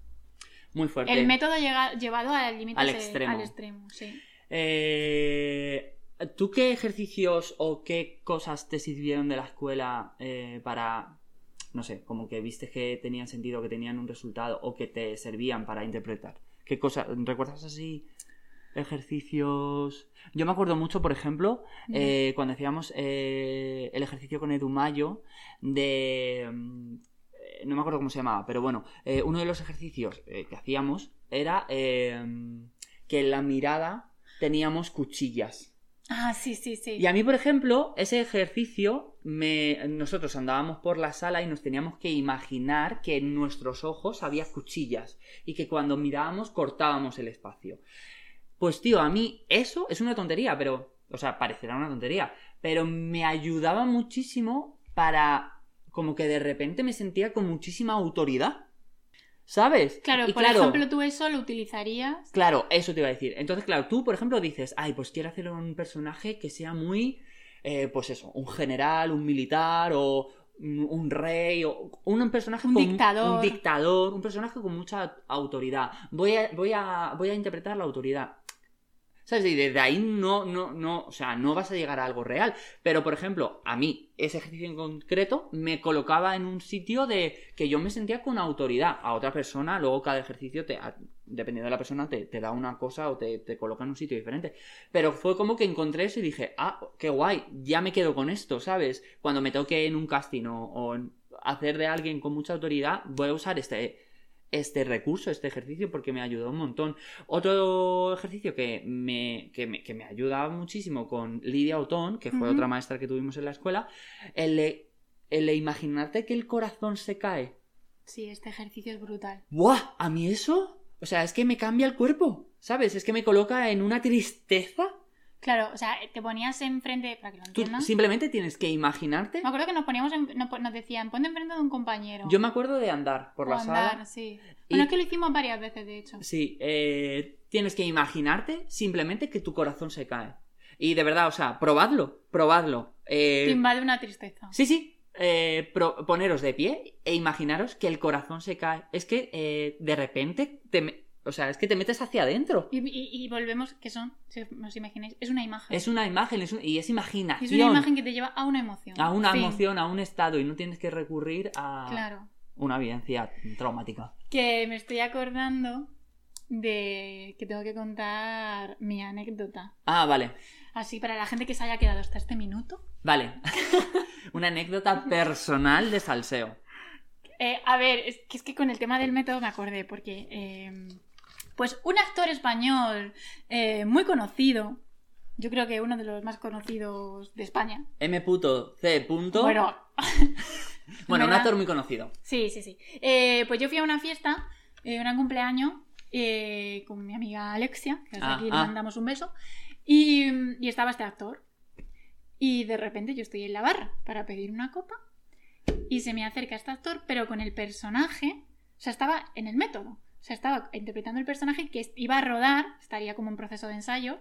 Speaker 2: Muy fuerte.
Speaker 1: el método llega- llevado al límite
Speaker 2: Al extremo.
Speaker 1: al extremo, sí.
Speaker 2: Eh, ¿Tú qué ejercicios o qué cosas te sirvieron de la escuela eh, para no sé, como que viste que tenían sentido, que tenían un resultado o que te servían para interpretar. ¿Qué cosa? ¿Recuerdas así ejercicios? Yo me acuerdo mucho, por ejemplo, eh, cuando hacíamos eh, el ejercicio con Edu Mayo de... mm, No me acuerdo cómo se llamaba, pero bueno, uno de los ejercicios eh, que hacíamos era eh, que en la mirada teníamos cuchillas.
Speaker 1: Ah, sí, sí, sí.
Speaker 2: Y a mí, por ejemplo, ese ejercicio, me... nosotros andábamos por la sala y nos teníamos que imaginar que en nuestros ojos había cuchillas y que cuando mirábamos cortábamos el espacio. Pues tío, a mí eso es una tontería, pero, o sea, parecerá una tontería, pero me ayudaba muchísimo para, como que de repente me sentía con muchísima autoridad. ¿Sabes?
Speaker 1: Claro,
Speaker 2: Y
Speaker 1: por ejemplo, tú eso lo utilizarías.
Speaker 2: Claro, eso te iba a decir. Entonces, claro, tú, por ejemplo, dices, ay, pues quiero hacer un personaje que sea muy, eh, pues eso, un general, un militar o un un rey o un personaje
Speaker 1: Un
Speaker 2: con
Speaker 1: dictador.
Speaker 2: un dictador, un personaje con mucha autoridad. Voy a, voy a, voy a interpretar la autoridad. Y desde ahí no, no, no, o sea, no vas a llegar a algo real. Pero, por ejemplo, a mí, ese ejercicio en concreto me colocaba en un sitio de que yo me sentía con autoridad. A otra persona, luego cada ejercicio, te, dependiendo de la persona, te, te da una cosa o te, coloca en un sitio diferente. Pero fue como que encontré eso y dije, ah, qué guay, ya me quedo con esto, ¿sabes? Cuando me toque en un casting o, o hacer de alguien con mucha autoridad, voy a usar este, este recurso, este ejercicio, porque me ayudó un montón. Otro ejercicio que me, que me, que me ayuda muchísimo con Lidia Otón, que fue otra maestra que tuvimos en la escuela, el de, el de imaginarte que el corazón se cae.
Speaker 1: Sí, este ejercicio es brutal.
Speaker 2: ¡Buah! ¿A mí eso? O sea, es que me cambia el cuerpo, ¿sabes? Es que me coloca en una tristeza.
Speaker 1: Claro, o sea, te ponías enfrente, para que lo
Speaker 2: Tú
Speaker 1: entiendan.
Speaker 2: simplemente tienes que imaginarte.
Speaker 1: Me acuerdo que nos poníamos, en- nos, nos decían, ponte enfrente de un compañero.
Speaker 2: Yo me acuerdo de andar por
Speaker 1: O
Speaker 2: la
Speaker 1: andar,
Speaker 2: sala.
Speaker 1: sí.
Speaker 2: y-
Speaker 1: Bueno, es que lo hicimos varias veces, de hecho.
Speaker 2: Sí, eh, tienes que imaginarte simplemente que tu corazón se cae. Y de verdad, o sea, probadlo, probadlo. Eh,
Speaker 1: Te invade una tristeza.
Speaker 2: sí, sí, eh, pro- poneros de pie e imaginaros que el corazón se cae. Es que eh, de repente, te o sea, es que te metes hacia adentro.
Speaker 1: Y, y- y volvemos, que son, si os imagináis, es una imagen.
Speaker 2: Es una imagen es un- y es imaginación.
Speaker 1: es una imagen que te lleva a una emoción.
Speaker 2: A una
Speaker 1: Fin.
Speaker 2: emoción, a un estado y no tienes que recurrir a
Speaker 1: Claro.
Speaker 2: una vivencia traumática.
Speaker 1: Que me estoy acordando de que tengo que contar mi anécdota.
Speaker 2: Ah, vale.
Speaker 1: Así, para la gente que se haya quedado hasta este minuto.
Speaker 2: Vale. una anécdota personal de salseo.
Speaker 1: Eh, a ver, es que, es que con el tema del método me acordé, porque eh, pues un actor español eh, muy conocido, yo creo que uno de los más conocidos de España.
Speaker 2: M.C.
Speaker 1: Bueno,
Speaker 2: Bueno, un actor muy conocido.
Speaker 1: sí, sí, sí. Eh, pues yo fui a una fiesta, eh, un cumpleaños, eh, con mi amiga Alexia, que desde
Speaker 2: Ah,
Speaker 1: aquí le
Speaker 2: ah.
Speaker 1: mandamos un beso, y, y estaba este actor. Y de repente yo estoy en la barra para pedir una copa y se me acerca este actor, pero con el personaje, o sea, estaba en el método, sea, estaba interpretando el personaje que iba a rodar, estaría como en proceso de ensayo,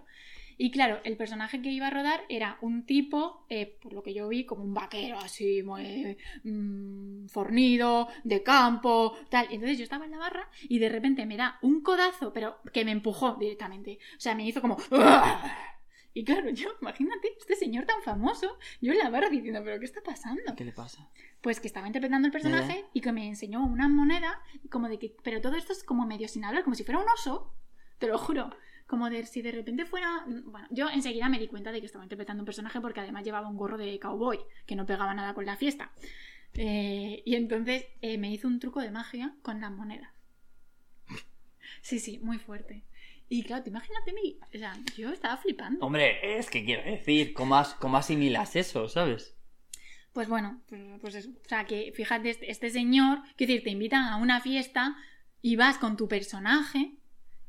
Speaker 1: y claro, el personaje que iba a rodar era un tipo, eh, por lo que yo vi, como un vaquero así, muy mm, fornido, de campo, tal. Y entonces yo estaba en la barra y de repente me da un codazo, pero que me empujó directamente. O sea, me hizo como... Y claro, yo, imagínate, este señor tan famoso, yo en la barra diciendo, pero ¿qué está pasando?
Speaker 2: ¿Qué le pasa?
Speaker 1: Pues que estaba interpretando el personaje y que me enseñó una moneda, como de que, pero todo esto es como medio sin hablar, como si fuera un oso, te lo juro. Como de si de repente fuera. Bueno, yo enseguida me di cuenta de que estaba interpretando un personaje porque además llevaba un gorro de cowboy, que no pegaba nada con la fiesta. Eh, y entonces eh, me hizo un truco de magia con las monedas. Sí, sí, muy fuerte. Y claro, te imagínate mi. O sea, yo estaba flipando.
Speaker 2: Hombre, es que quiero decir, ¿cómo, as- cómo asimilas eso, sabes?
Speaker 1: Pues bueno, pues, pues eso. O sea, que fíjate, este, este señor, quiero decir, te invitan a una fiesta y vas con tu personaje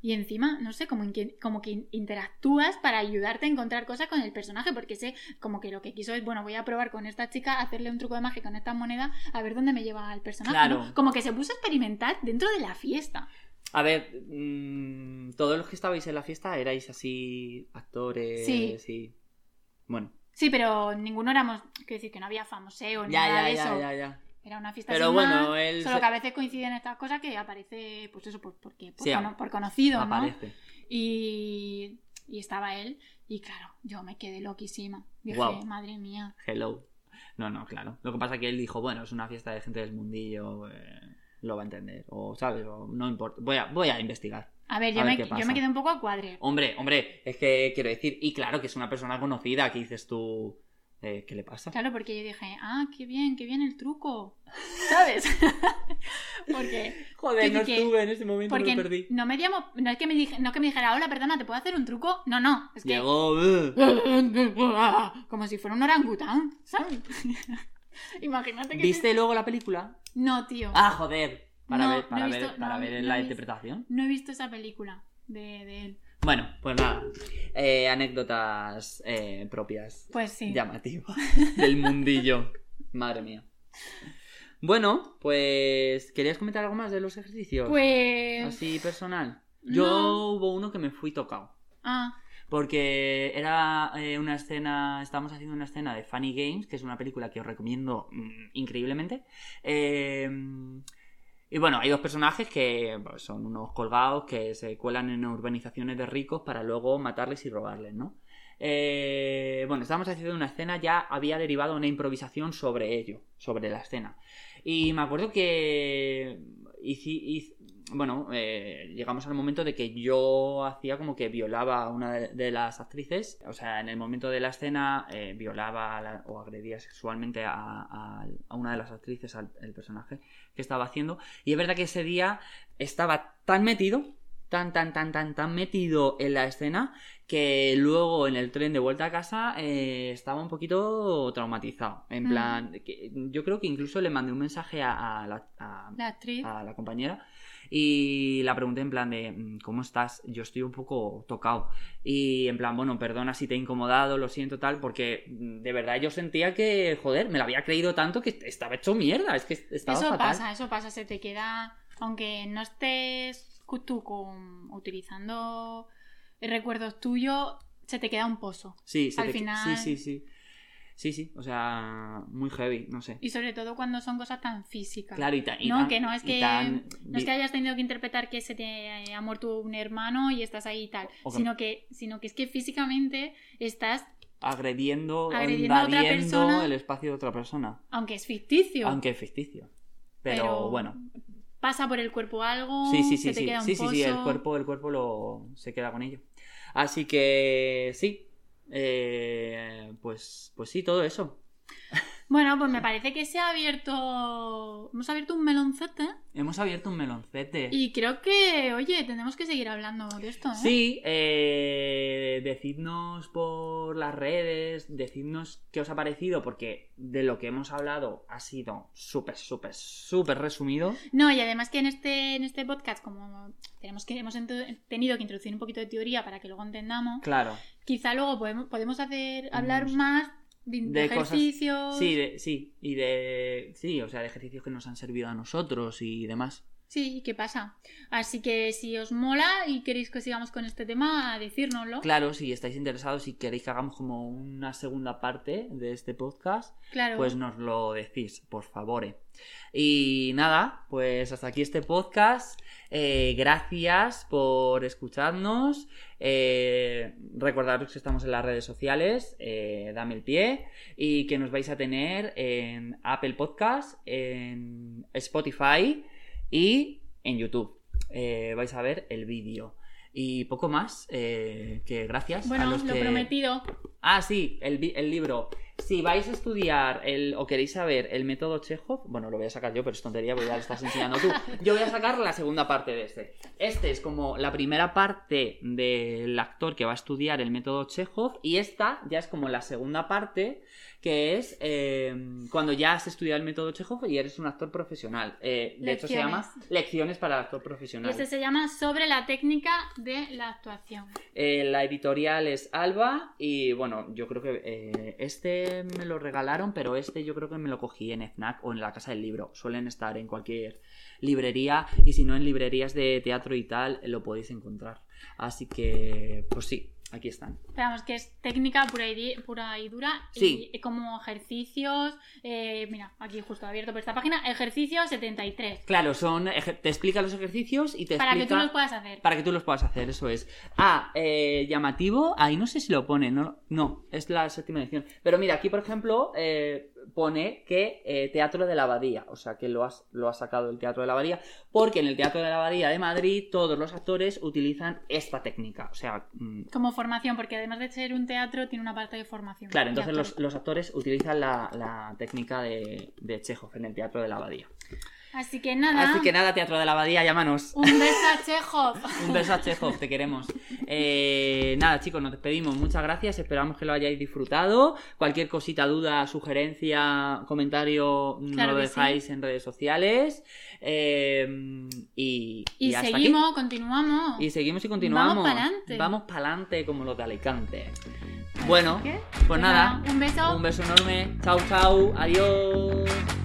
Speaker 1: y encima, no sé, como, que, como que interactúas para ayudarte a encontrar cosas con el personaje, porque sé como que lo que quiso es, bueno, voy a probar con esta chica, hacerle un truco de magia con esta moneda, a ver dónde me lleva el personaje.
Speaker 2: Claro.
Speaker 1: ¿no? Como que se puso a experimentar dentro de la fiesta.
Speaker 2: A ver, mm, todos los que estabais en la fiesta erais así actores
Speaker 1: Sí.
Speaker 2: y... Bueno,
Speaker 1: Sí, pero ninguno éramos, quiero decir, que no había famoseo ni
Speaker 2: ya,
Speaker 1: nada
Speaker 2: ya,
Speaker 1: de
Speaker 2: ya,
Speaker 1: eso.
Speaker 2: ya, ya.
Speaker 1: Era una fiesta
Speaker 2: Pero
Speaker 1: sin
Speaker 2: bueno,
Speaker 1: más,
Speaker 2: él
Speaker 1: solo que a veces coinciden estas cosas que aparece, pues eso, por, porque, por,
Speaker 2: Sí,
Speaker 1: cono- por conocido, ¿no?
Speaker 2: Aparece.
Speaker 1: Y, y estaba él, y claro, yo me quedé loquísima. Dije,
Speaker 2: Guau.
Speaker 1: madre mía.
Speaker 2: Hello. No, no, claro. Lo que pasa es que él dijo, bueno, es una fiesta de gente del mundillo, eh, lo va a entender. O, ¿sabes? O, no importa. Voy a, voy a investigar.
Speaker 1: A ver, yo,
Speaker 2: A ver
Speaker 1: me, yo me quedé un poco a cuadre.
Speaker 2: Hombre, hombre, es que quiero decir, y claro que es una persona conocida, que dices tú, eh, ¿qué le pasa?
Speaker 1: Claro, porque yo dije, ah, qué bien, qué bien el truco. ¿Sabes? porque
Speaker 2: Joder, no estuve en ese momento,
Speaker 1: porque
Speaker 2: me lo perdí.
Speaker 1: no me llamo, no es que me dije, no es que me dijera, hola, perdona, ¿te puedo hacer un truco? No, no, es que
Speaker 2: Llegó... eh.
Speaker 1: como si fuera un orangután, ¿sabes? Imagínate que
Speaker 2: ¿Viste luego la película?
Speaker 1: No, tío.
Speaker 2: Ah, joder. Para
Speaker 1: No,
Speaker 2: ver, para ver,
Speaker 1: visto-
Speaker 2: para
Speaker 1: no,
Speaker 2: ver la interpretación.
Speaker 1: No he visto esa película de, de él.
Speaker 2: Bueno, pues nada. Eh, anécdotas eh, propias.
Speaker 1: Pues sí.
Speaker 2: Llamativas. Del mundillo. Madre mía. Bueno, pues. ¿Querías comentar algo más de los ejercicios?
Speaker 1: Pues.
Speaker 2: Así personal. Yo hubo uno que me fui tocado.
Speaker 1: Ah,
Speaker 2: Porque era eh, una escena, estábamos haciendo una escena de Funny Games, que es una película que os recomiendo mm, increíblemente. Eh, y bueno, hay dos personajes que pues, son unos colgados que se cuelan en urbanizaciones de ricos para luego matarles y robarles, ¿no? Eh, bueno, estábamos haciendo una escena, ya había derivado una improvisación sobre ello, sobre la escena. Y me acuerdo que hici- hic- bueno, eh, llegamos al momento de que yo hacía como que violaba a una de, de las actrices, o sea, en el momento de la escena eh, violaba la- o agredía sexualmente a, a- a una de las actrices, al el personaje que estaba haciendo. Y es verdad que ese día estaba tan metido, tan, tan, tan, tan, tan metido en la escena, que luego en el tren de vuelta a casa eh, estaba un poquito traumatizado. En
Speaker 1: Mm.
Speaker 2: plan, que yo creo que incluso le mandé un mensaje a, a la, a-
Speaker 1: la actriz.
Speaker 2: a la compañera y la pregunté en plan de "Mm, ¿cómo estás? Yo estoy un poco tocado y en plan, bueno, perdona si te he incomodado, lo siento tal, porque mm, de verdad yo sentía que, joder, me lo había creído tanto que estaba hecho mierda, es que estaba
Speaker 1: Eso
Speaker 2: fatal.
Speaker 1: pasa, eso pasa, se te queda. Aunque no estés tú con, utilizando recuerdos tuyos, se te queda un pozo.
Speaker 2: Sí, se
Speaker 1: Al
Speaker 2: te-
Speaker 1: final-
Speaker 2: sí, sí, sí. Sí, sí, o sea, muy heavy, no sé.
Speaker 1: Y sobre todo cuando son cosas tan físicas.
Speaker 2: Claro, y, ta- y
Speaker 1: no,
Speaker 2: tan-
Speaker 1: que no es que
Speaker 2: tan-
Speaker 1: no es que hayas tenido que interpretar que se te ha muerto un hermano y estás ahí y tal, sino que sino que es que físicamente estás,
Speaker 2: agrediendo,
Speaker 1: agrediendo a otra
Speaker 2: invadiendo
Speaker 1: persona.
Speaker 2: el espacio de otra persona,
Speaker 1: aunque es ficticio,
Speaker 2: aunque es ficticio. Pero, bueno,
Speaker 1: pasa por el cuerpo algo,
Speaker 2: Sí, sí,
Speaker 1: se
Speaker 2: sí,
Speaker 1: te
Speaker 2: sí.
Speaker 1: queda un
Speaker 2: Sí, sí, sí, el cuerpo, el cuerpo lo se queda con ello. Así que sí. Eh, pues, pues sí, todo eso.
Speaker 1: Bueno, pues me parece que se ha abierto hemos abierto un meloncete
Speaker 2: Hemos abierto un meloncete.
Speaker 1: y creo que, oye, tenemos que seguir hablando de esto, ¿eh?
Speaker 2: Sí, eh, decidnos por las redes, decidnos qué os ha parecido, porque de lo que hemos hablado ha sido súper, súper, súper resumido.
Speaker 1: No, y además que en este, en este podcast, como tenemos que, hemos tenido que introducir un poquito de teoría para que luego entendamos,
Speaker 2: Claro.
Speaker 1: quizá luego podemos, podemos hacer hablar más de, de
Speaker 2: De cosas-
Speaker 1: ejercicios.
Speaker 2: Sí, de, sí, y de. Sí, o sea, de ejercicios que nos han servido a nosotros y demás.
Speaker 1: Sí, ¿qué pasa? Así que si os mola y queréis que sigamos con este tema, decírnoslo.
Speaker 2: Claro, si estáis interesados y queréis que hagamos como una segunda parte de este podcast,
Speaker 1: Claro.
Speaker 2: pues nos lo decís, por favor. Y nada, pues hasta aquí este podcast. Eh, gracias por escucharnos. Eh, recordaros que estamos en las redes sociales, eh, dame el pie, y que nos vais a tener en Apple Podcast, en Spotify y en YouTube. Eh, vais a ver el vídeo. Y poco más, que gracias. a
Speaker 1: bueno,
Speaker 2: los
Speaker 1: lo
Speaker 2: que...
Speaker 1: prometido.
Speaker 2: Ah, sí, el, el libro. Si vais a estudiar el, o queréis saber el método Chekhov, bueno, lo voy a sacar yo, pero es tontería porque ya lo estás enseñando tú. Yo voy a sacar la segunda parte de este. Este es como la primera parte del actor que va a estudiar el método Chekhov y esta ya es como la segunda parte que es eh, cuando ya has estudiado el método Chekhov y eres un actor profesional. Eh, de hecho se llama Lecciones para el actor
Speaker 1: Y
Speaker 2: profesional.
Speaker 1: este se llama Sobre la técnica de la actuación.
Speaker 2: Eh, la editorial es Alba y bueno, yo creo que eh, me lo regalaron, pero este yo creo que me lo cogí en FNAC o en la Casa del Libro. Suelen estar en cualquier librería y si no en librerías de teatro y tal lo podéis encontrar. Así que, pues sí, aquí están.
Speaker 1: Esperamos que es técnica pura y, pura y dura.
Speaker 2: Sí.
Speaker 1: Y como ejercicios. eh, mira, aquí justo abierto por esta página. Ejercicio 73.
Speaker 2: Claro, son te explica los ejercicios y te
Speaker 1: Para que
Speaker 2: explica...
Speaker 1: tú los puedas hacer.
Speaker 2: Para que tú los puedas hacer, eso es. Ah, eh, llamativo, ahí no sé si lo pone, no, no, es la séptima edición. Pero mira, aquí por ejemplo, eh, pone que eh, Teatro de la Abadía, o sea que lo, has- lo ha sacado el Teatro de la Abadía, porque en el Teatro de la Abadía de Madrid todos los actores utilizan esta técnica, o sea, mm,
Speaker 1: Como formación, porque además de ser un teatro, tiene una parte de formación.
Speaker 2: claro, entonces los,
Speaker 1: actores.
Speaker 2: los actores utilizan la, la técnica de, de Chekhov en el Teatro de la Abadía.
Speaker 1: Así que nada.
Speaker 2: Así que nada, Teatro de la Abadía, llámanos.
Speaker 1: Un beso a Chekhov.
Speaker 2: Un beso a Chekhov, te queremos. Eh, nada, chicos, nos despedimos. Muchas gracias. Esperamos que lo hayáis disfrutado. Cualquier cosita, duda, sugerencia, comentario,
Speaker 1: Claro
Speaker 2: lo dejáis en redes sociales. Eh, y,
Speaker 1: Y,
Speaker 2: hasta
Speaker 1: seguimos, continuamos.
Speaker 2: Y seguimos y continuamos.
Speaker 1: Vamos pa'lante.
Speaker 2: Vamos pa'lante como los de Alicante. Bueno,
Speaker 1: ¿Qué?
Speaker 2: pues nada.
Speaker 1: Un beso.
Speaker 2: Un beso enorme. Chau, chau. Adiós.